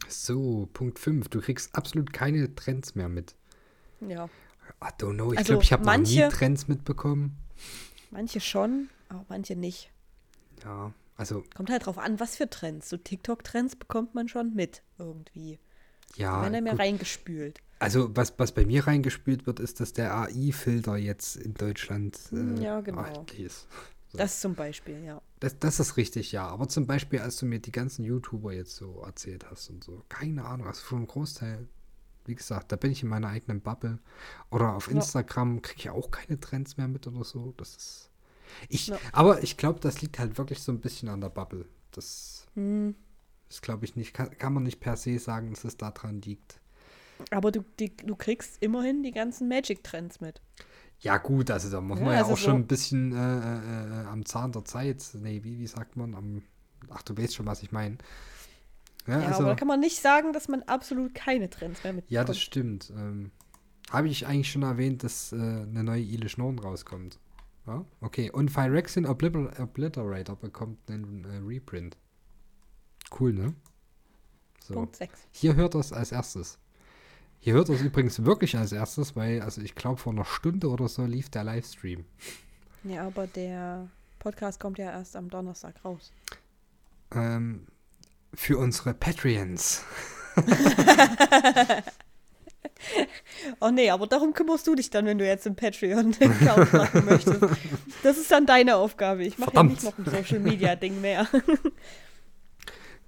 So, Punkt 5. Du kriegst absolut keine Trends mehr mit. Ja, I don't know. Ich Also, glaube, ich habe noch nie Trends mitbekommen. manche schon, aber manche nicht. Ja, also, Kommt halt drauf an, was für Trends. So TikTok-Trends bekommt man schon mit irgendwie. Ja. ja mehr gut. reingespült. Also, was, was bei mir reingespült wird, ist, dass der AI-Filter jetzt in Deutschland Hm, äh, ja, genau. ist. So. Das zum Beispiel, ja. Das, das ist richtig, ja. Aber zum Beispiel, als du mir die ganzen YouTuber jetzt so erzählt hast und so, keine Ahnung, also für einen Großteil, wie gesagt, da bin ich in meiner eigenen Bubble. Oder auf Ja. Instagram kriege ich auch keine Trends mehr mit oder so. Das ist. Ich, Ja. Aber ich glaube, das liegt halt wirklich so ein bisschen an der Bubble. Das Hm. Ist, glaube ich, nicht, kann, kann man nicht per se sagen, dass es daran liegt. Aber du, die, du kriegst immerhin die ganzen Magic-Trends mit. Ja, gut, also da muss Ja, man ja also auch schon so- ein bisschen äh, äh, äh, am Zahn der Zeit. Nee, wie, wie sagt man? Am, ach, du weißt schon, was ich meine. Ja, Ja, also, aber da kann man nicht sagen, dass man absolut keine Trends mehr mitbekommt. ja, das stimmt. Ähm, Habe ich eigentlich schon erwähnt, dass äh, eine neue Ilish Norn rauskommt? Ja? Okay, und Phyrexian Obliter Obliterator bekommt einen äh, Reprint. Cool, ne? So. Punkt 6. Hier hört das als erstes. Hier hört das übrigens wirklich als erstes, weil, also ich glaube, vor einer Stunde oder so lief der Livestream. Ja, aber der Podcast kommt ja erst am Donnerstag raus. Ähm, für unsere Patreons. Oh nee, aber darum kümmerst du dich dann, wenn du jetzt im Patreon-Account machen möchtest. Das ist dann deine Aufgabe. Ich mache ja nicht noch ein Social-Media-Ding mehr.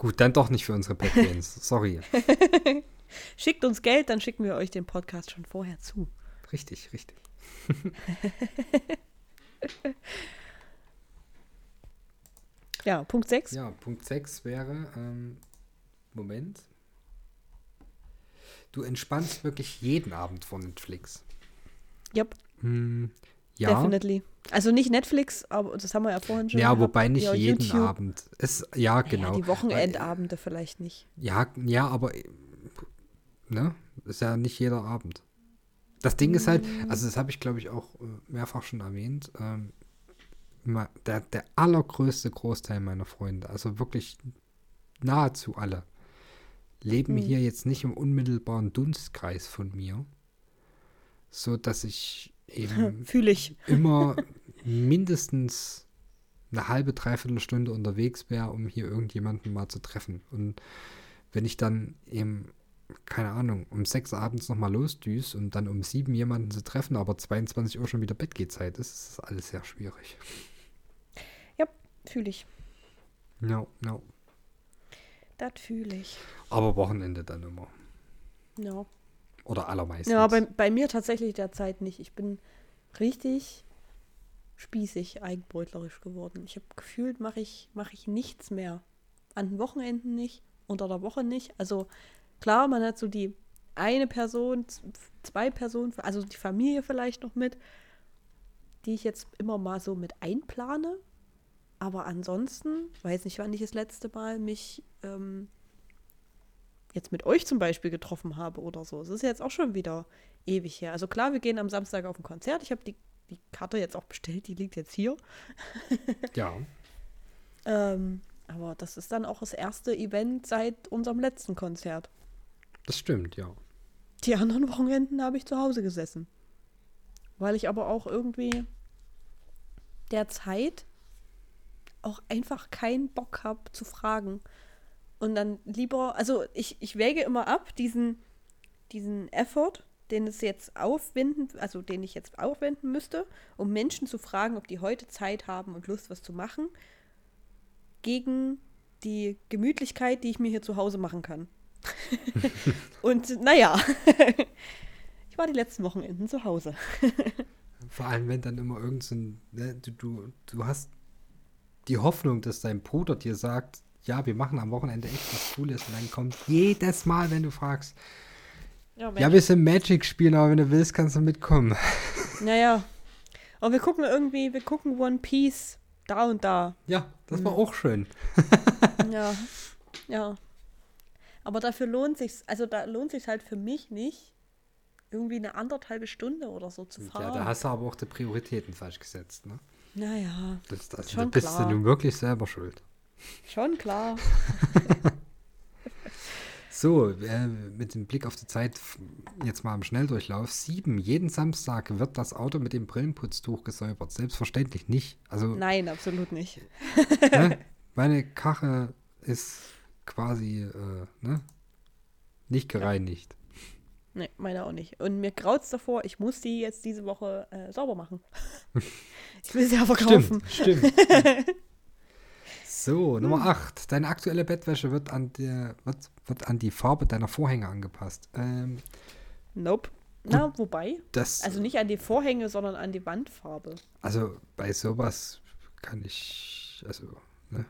Gut, dann doch nicht für unsere Patreons. Sorry. Schickt uns Geld, dann schicken wir euch den Podcast schon vorher zu. Richtig, richtig. Ja, Punkt 6. Ja, Punkt 6 wäre, ähm, Moment. Du entspannst wirklich jeden Abend vor Netflix. Yep, Hm, ja. definitely. Also nicht Netflix, aber das haben wir ja vorhin schon. Ja, gehabt. wobei nicht Ja, jeden YouTube. Abend. Es, ja, genau. Ja, die Wochenendabende vielleicht nicht. Ja, ja, aber äh, ne, ist ja nicht jeder Abend. Das Ding ist halt, Mm. also das habe ich glaube ich auch äh, mehrfach schon erwähnt, ähm, der, der allergrößte Großteil meiner Freunde, also wirklich nahezu alle, leben Hm. hier jetzt nicht im unmittelbaren Dunstkreis von mir, so dass ich eben Fühle ich. immer mindestens eine halbe, dreiviertel Stunde unterwegs wäre, um hier irgendjemanden mal zu treffen. Und wenn ich dann eben, keine Ahnung, um sechs abends nochmal losdüse und dann um sieben jemanden zu treffen, aber 22 Uhr schon wieder Bettgehzeit ist, ist das alles sehr schwierig. Fühle ich. No, no. Das fühle ich. Aber Wochenende dann immer. Ja. Oder allermeistens. Ja, bei, bei mir tatsächlich derzeit nicht. Ich bin richtig spießig, eigenbrötlerisch geworden. Ich habe gefühlt, mache ich, mach ich nichts mehr. An den Wochenenden nicht, unter der Woche nicht. Also klar, man hat so die eine Person, zwei Personen, also die Familie vielleicht noch mit, die ich jetzt immer mal so mit einplane. Aber ansonsten, weiß nicht, wann ich das letzte Mal mich ähm, jetzt mit euch zum Beispiel getroffen habe oder so. Es ist jetzt auch schon wieder ewig her. Also klar, wir gehen am Samstag auf ein Konzert. Ich habe die, die Karte jetzt auch bestellt, die liegt jetzt hier. Ja. Ähm, aber das ist dann auch das erste Event seit unserem letzten Konzert. Das stimmt, ja. Die anderen Wochenenden habe ich zu Hause gesessen. Weil ich aber auch irgendwie derzeit auch einfach keinen Bock habe zu fragen. Und dann lieber, also ich, ich wäge immer ab, diesen, diesen Effort, den es jetzt aufwenden, also den ich jetzt aufwenden müsste, um Menschen zu fragen, ob die heute Zeit haben und Lust, was zu machen, gegen die Gemütlichkeit, die ich mir hier zu Hause machen kann. und naja, ich war die letzten Wochenenden zu Hause. Vor allem, wenn dann immer irgend so ein, ne, du, du, du hast die Hoffnung, dass dein Bruder dir sagt, ja, wir machen am Wochenende echt was Cooles und dann kommt jedes Mal, wenn du fragst, ja, ja wir sind Magic spielen, aber wenn du willst, kannst du mitkommen. Naja. Aber wir gucken irgendwie, wir gucken One Piece da und da. Ja, das mhm. war auch schön. ja. Ja. Aber dafür lohnt sich's, also da lohnt sich halt für mich nicht, irgendwie eine anderthalbe Stunde oder so zu fahren. Ja, da hast du aber auch die Prioritäten falsch gesetzt, ne? Naja. Das, das, schon da bist klar. du nun wirklich selber schuld. Schon klar. so, äh, mit dem Blick auf die Zeit jetzt mal im Schnelldurchlauf. Sieben. Jeden Samstag wird das Auto mit dem Brillenputztuch gesäubert. Selbstverständlich nicht. Also, Nein, absolut nicht. ne? Meine Kache ist quasi äh, ne? nicht gereinigt. Nee, meine auch nicht. Und mir graut es davor, ich muss die jetzt diese Woche äh, sauber machen. ich will sie ja verkaufen. Stimmt, stimmt. So, Nummer 8. Hm. Deine aktuelle Bettwäsche wird an, der, wird, wird an die Farbe deiner Vorhänge angepasst. Ähm, nope. Na, wobei. Das, also nicht an die Vorhänge, sondern an die Wandfarbe. Also bei sowas kann ich, also, ne?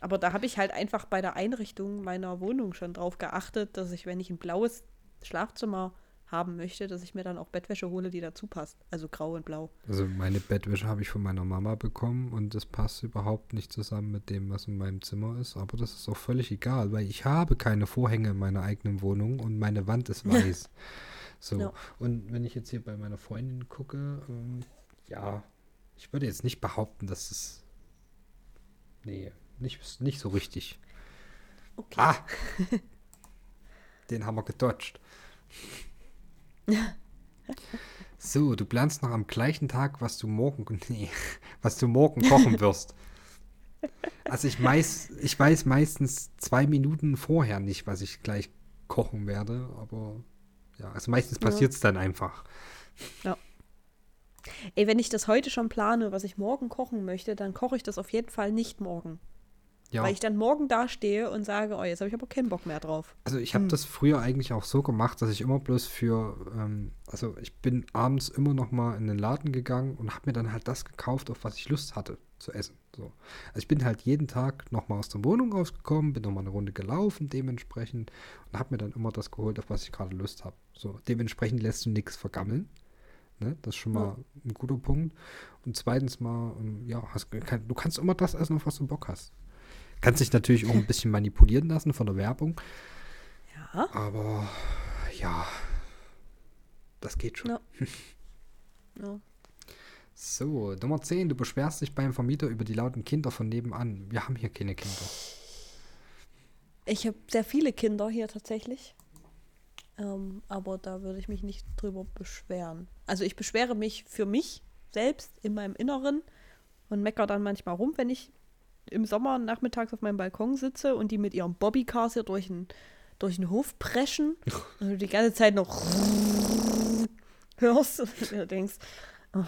Aber da habe ich halt einfach bei der Einrichtung meiner Wohnung schon drauf geachtet, dass ich, wenn ich ein blaues Schlafzimmer haben möchte, dass ich mir dann auch Bettwäsche hole, die dazu passt. Also grau und blau. Also meine Bettwäsche habe ich von meiner Mama bekommen und das passt überhaupt nicht zusammen mit dem, was in meinem Zimmer ist. Aber das ist auch völlig egal, weil ich habe keine Vorhänge in meiner eigenen Wohnung und meine Wand ist weiß. so. Ja. Und wenn ich jetzt hier bei meiner Freundin gucke, ähm, ja, ich würde jetzt nicht behaupten, dass es. Nee, nicht, nicht so richtig. Okay. Ah! Den haben wir gedodged. so, du planst noch am gleichen Tag, was du morgen, nee, was du morgen kochen wirst. Also ich, meist, ich weiß meistens zwei Minuten vorher nicht, was ich gleich kochen werde, aber ja, also meistens passiert es ja. dann einfach. Ja. Ey, wenn ich das heute schon plane, was ich morgen kochen möchte, dann koche ich das auf jeden Fall nicht morgen. Ja. Weil ich dann morgen dastehe und sage, oh, jetzt habe ich aber keinen Bock mehr drauf. Also ich habe hm. das früher eigentlich auch so gemacht, dass ich immer bloß für, ähm, also ich bin abends immer noch mal in den Laden gegangen und habe mir dann halt das gekauft, auf was ich Lust hatte zu essen. So. Also ich bin halt jeden Tag noch mal aus der Wohnung rausgekommen, bin noch mal eine Runde gelaufen dementsprechend und habe mir dann immer das geholt, auf was ich gerade Lust habe. So, dementsprechend lässt du nichts vergammeln. Ne? Das ist schon mal ja. ein guter Punkt. Und zweitens mal, ähm, ja, hast, du kannst immer das essen, auf was du Bock hast. Kannst dich natürlich auch ein bisschen manipulieren lassen von der Werbung. Ja. Aber ja, das geht schon. Ja. ja. So, Nummer 10. Du beschwerst dich beim Vermieter über die lauten Kinder von nebenan. Wir haben hier keine Kinder. Ich habe sehr viele Kinder hier tatsächlich. Ähm, aber da würde ich mich nicht drüber beschweren. Also ich beschwere mich für mich selbst in meinem Inneren und meckere dann manchmal rum, wenn ich im Sommer nachmittags auf meinem Balkon sitze und die mit ihren Bobbycars hier durch den, durch den Hof preschen und du die ganze Zeit noch hörst und du denkst, oh,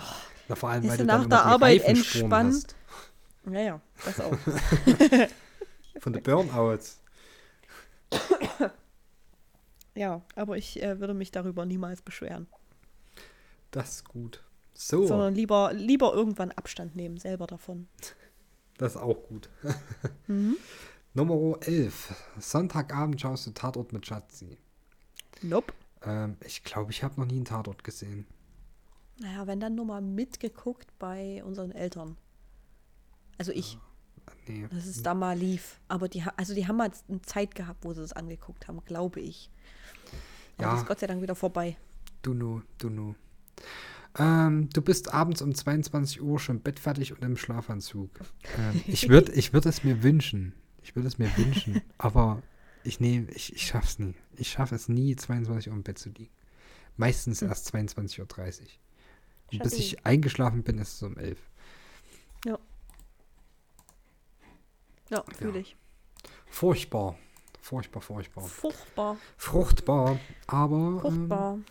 Na, vor allem, weil du nach der Arbeit entspannt. Naja, das auch. Von der Burnouts. ja, aber ich äh, würde mich darüber niemals beschweren. Das ist gut. So. Sondern lieber, lieber irgendwann Abstand nehmen, selber davon. Das ist auch gut. mhm. Nummer 11. Sonntagabend schaust du Tatort mit Schatzi. Nope. Ähm, ich glaube, ich habe noch nie einen Tatort gesehen. Naja, wenn dann nur mal mitgeguckt bei unseren Eltern. Also ich. Ja, nee. Dass es da mal lief. Aber die, also die haben mal eine Zeit gehabt, wo sie das angeguckt haben, glaube ich. Aber ja. das ist Gott sei Dank wieder vorbei. Du nu, du nu. Ähm, du bist abends um 22 Uhr schon bettfertig und im Schlafanzug. Ähm, ich würde ich würd es mir wünschen. Ich würde es mir wünschen. aber ich nehme, ich, ich schaff's nie. Ich schaffe es nie, 22 Uhr im Bett zu liegen. Meistens hm. erst 22.30 Uhr. Und bis ich eingeschlafen bin, ist es um 11. Ja. Ja, fühle ja. ich. Furchtbar. Furchtbar, furchtbar. Furchtbar. Fruchtbar. Aber. Fruchtbar. Ähm,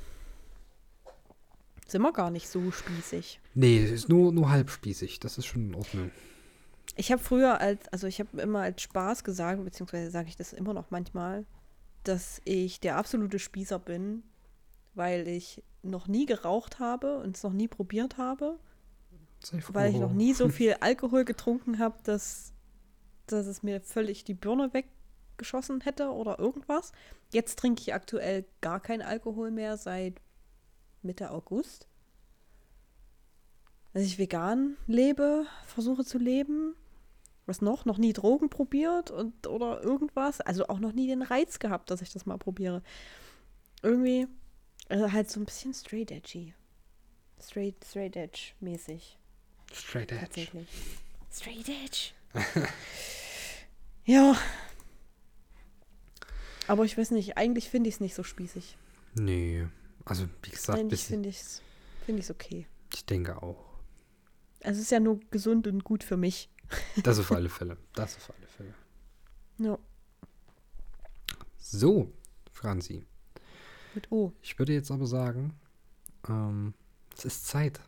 Sind wir gar nicht so spießig. Nee, es ist nur, nur halb spießig. Das ist schon in Ordnung. Ich habe früher als, also ich habe immer als Spaß gesagt, beziehungsweise sage ich das immer noch manchmal, dass ich der absolute Spießer bin, weil ich noch nie geraucht habe und es noch nie probiert habe, weil ich noch nie so viel Alkohol getrunken habe, dass, dass es mir völlig die Birne weggeschossen hätte oder irgendwas. Jetzt trinke ich aktuell gar keinen Alkohol mehr seit Mitte August. Dass ich vegan lebe, versuche zu leben. Was noch? Noch nie Drogen probiert und oder irgendwas. Also auch noch nie den Reiz gehabt, dass ich das mal probiere. Irgendwie also halt so ein bisschen straight edgy. Straight, straight edge mäßig. Straight Edge. Tatsächlich. Straight edge. ja. Aber ich weiß nicht, eigentlich finde ich es nicht so spießig. Nee. Also, wie gesagt, Eigentlich finde ich es find ich's okay. ich denke auch. Also es ist ja nur gesund und gut für mich. Das auf alle Fälle. Das auf alle Fälle. Ja, So, Franzi. mit O. Ich würde jetzt aber sagen, ähm, es ist Zeit.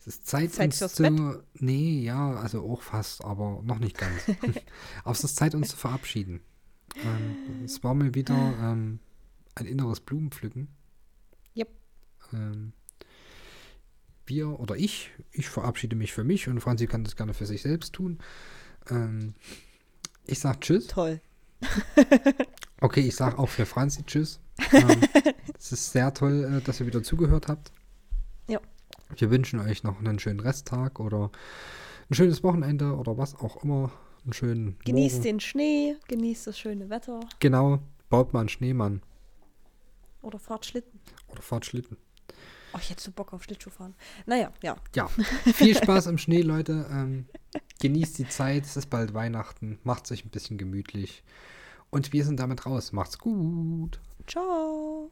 Es ist Zeit, Zeit uns zu. Nee, ja, also auch fast, aber noch nicht ganz. aber es ist Zeit, uns zu verabschieden. Ähm, es war mir wieder ähm, ein inneres Blumenpflücken. Ähm, wir oder ich, ich verabschiede mich für mich und Franzi kann das gerne für sich selbst tun. Ähm, ich sag Tschüss. Toll. Okay, ich sage auch für Franzi Tschüss. Ähm, es ist sehr toll, äh, dass ihr wieder zugehört habt. Ja. Wir wünschen euch noch einen schönen Resttag oder ein schönes Wochenende oder was auch immer. Einen schönen Genießt Morgen. den Schnee, genießt das schöne Wetter Genau, baut mal einen Schneemann oder fahrt Schlitten. oder fahrt Schlitten. Oh, ich hätte so Bock auf Schlittschuh fahren. Naja, ja. Ja, viel Spaß im Schnee, Leute. Ähm, genießt die Zeit, es ist bald Weihnachten. Macht euch ein bisschen gemütlich. Und wir sind damit raus. Macht's gut. Ciao.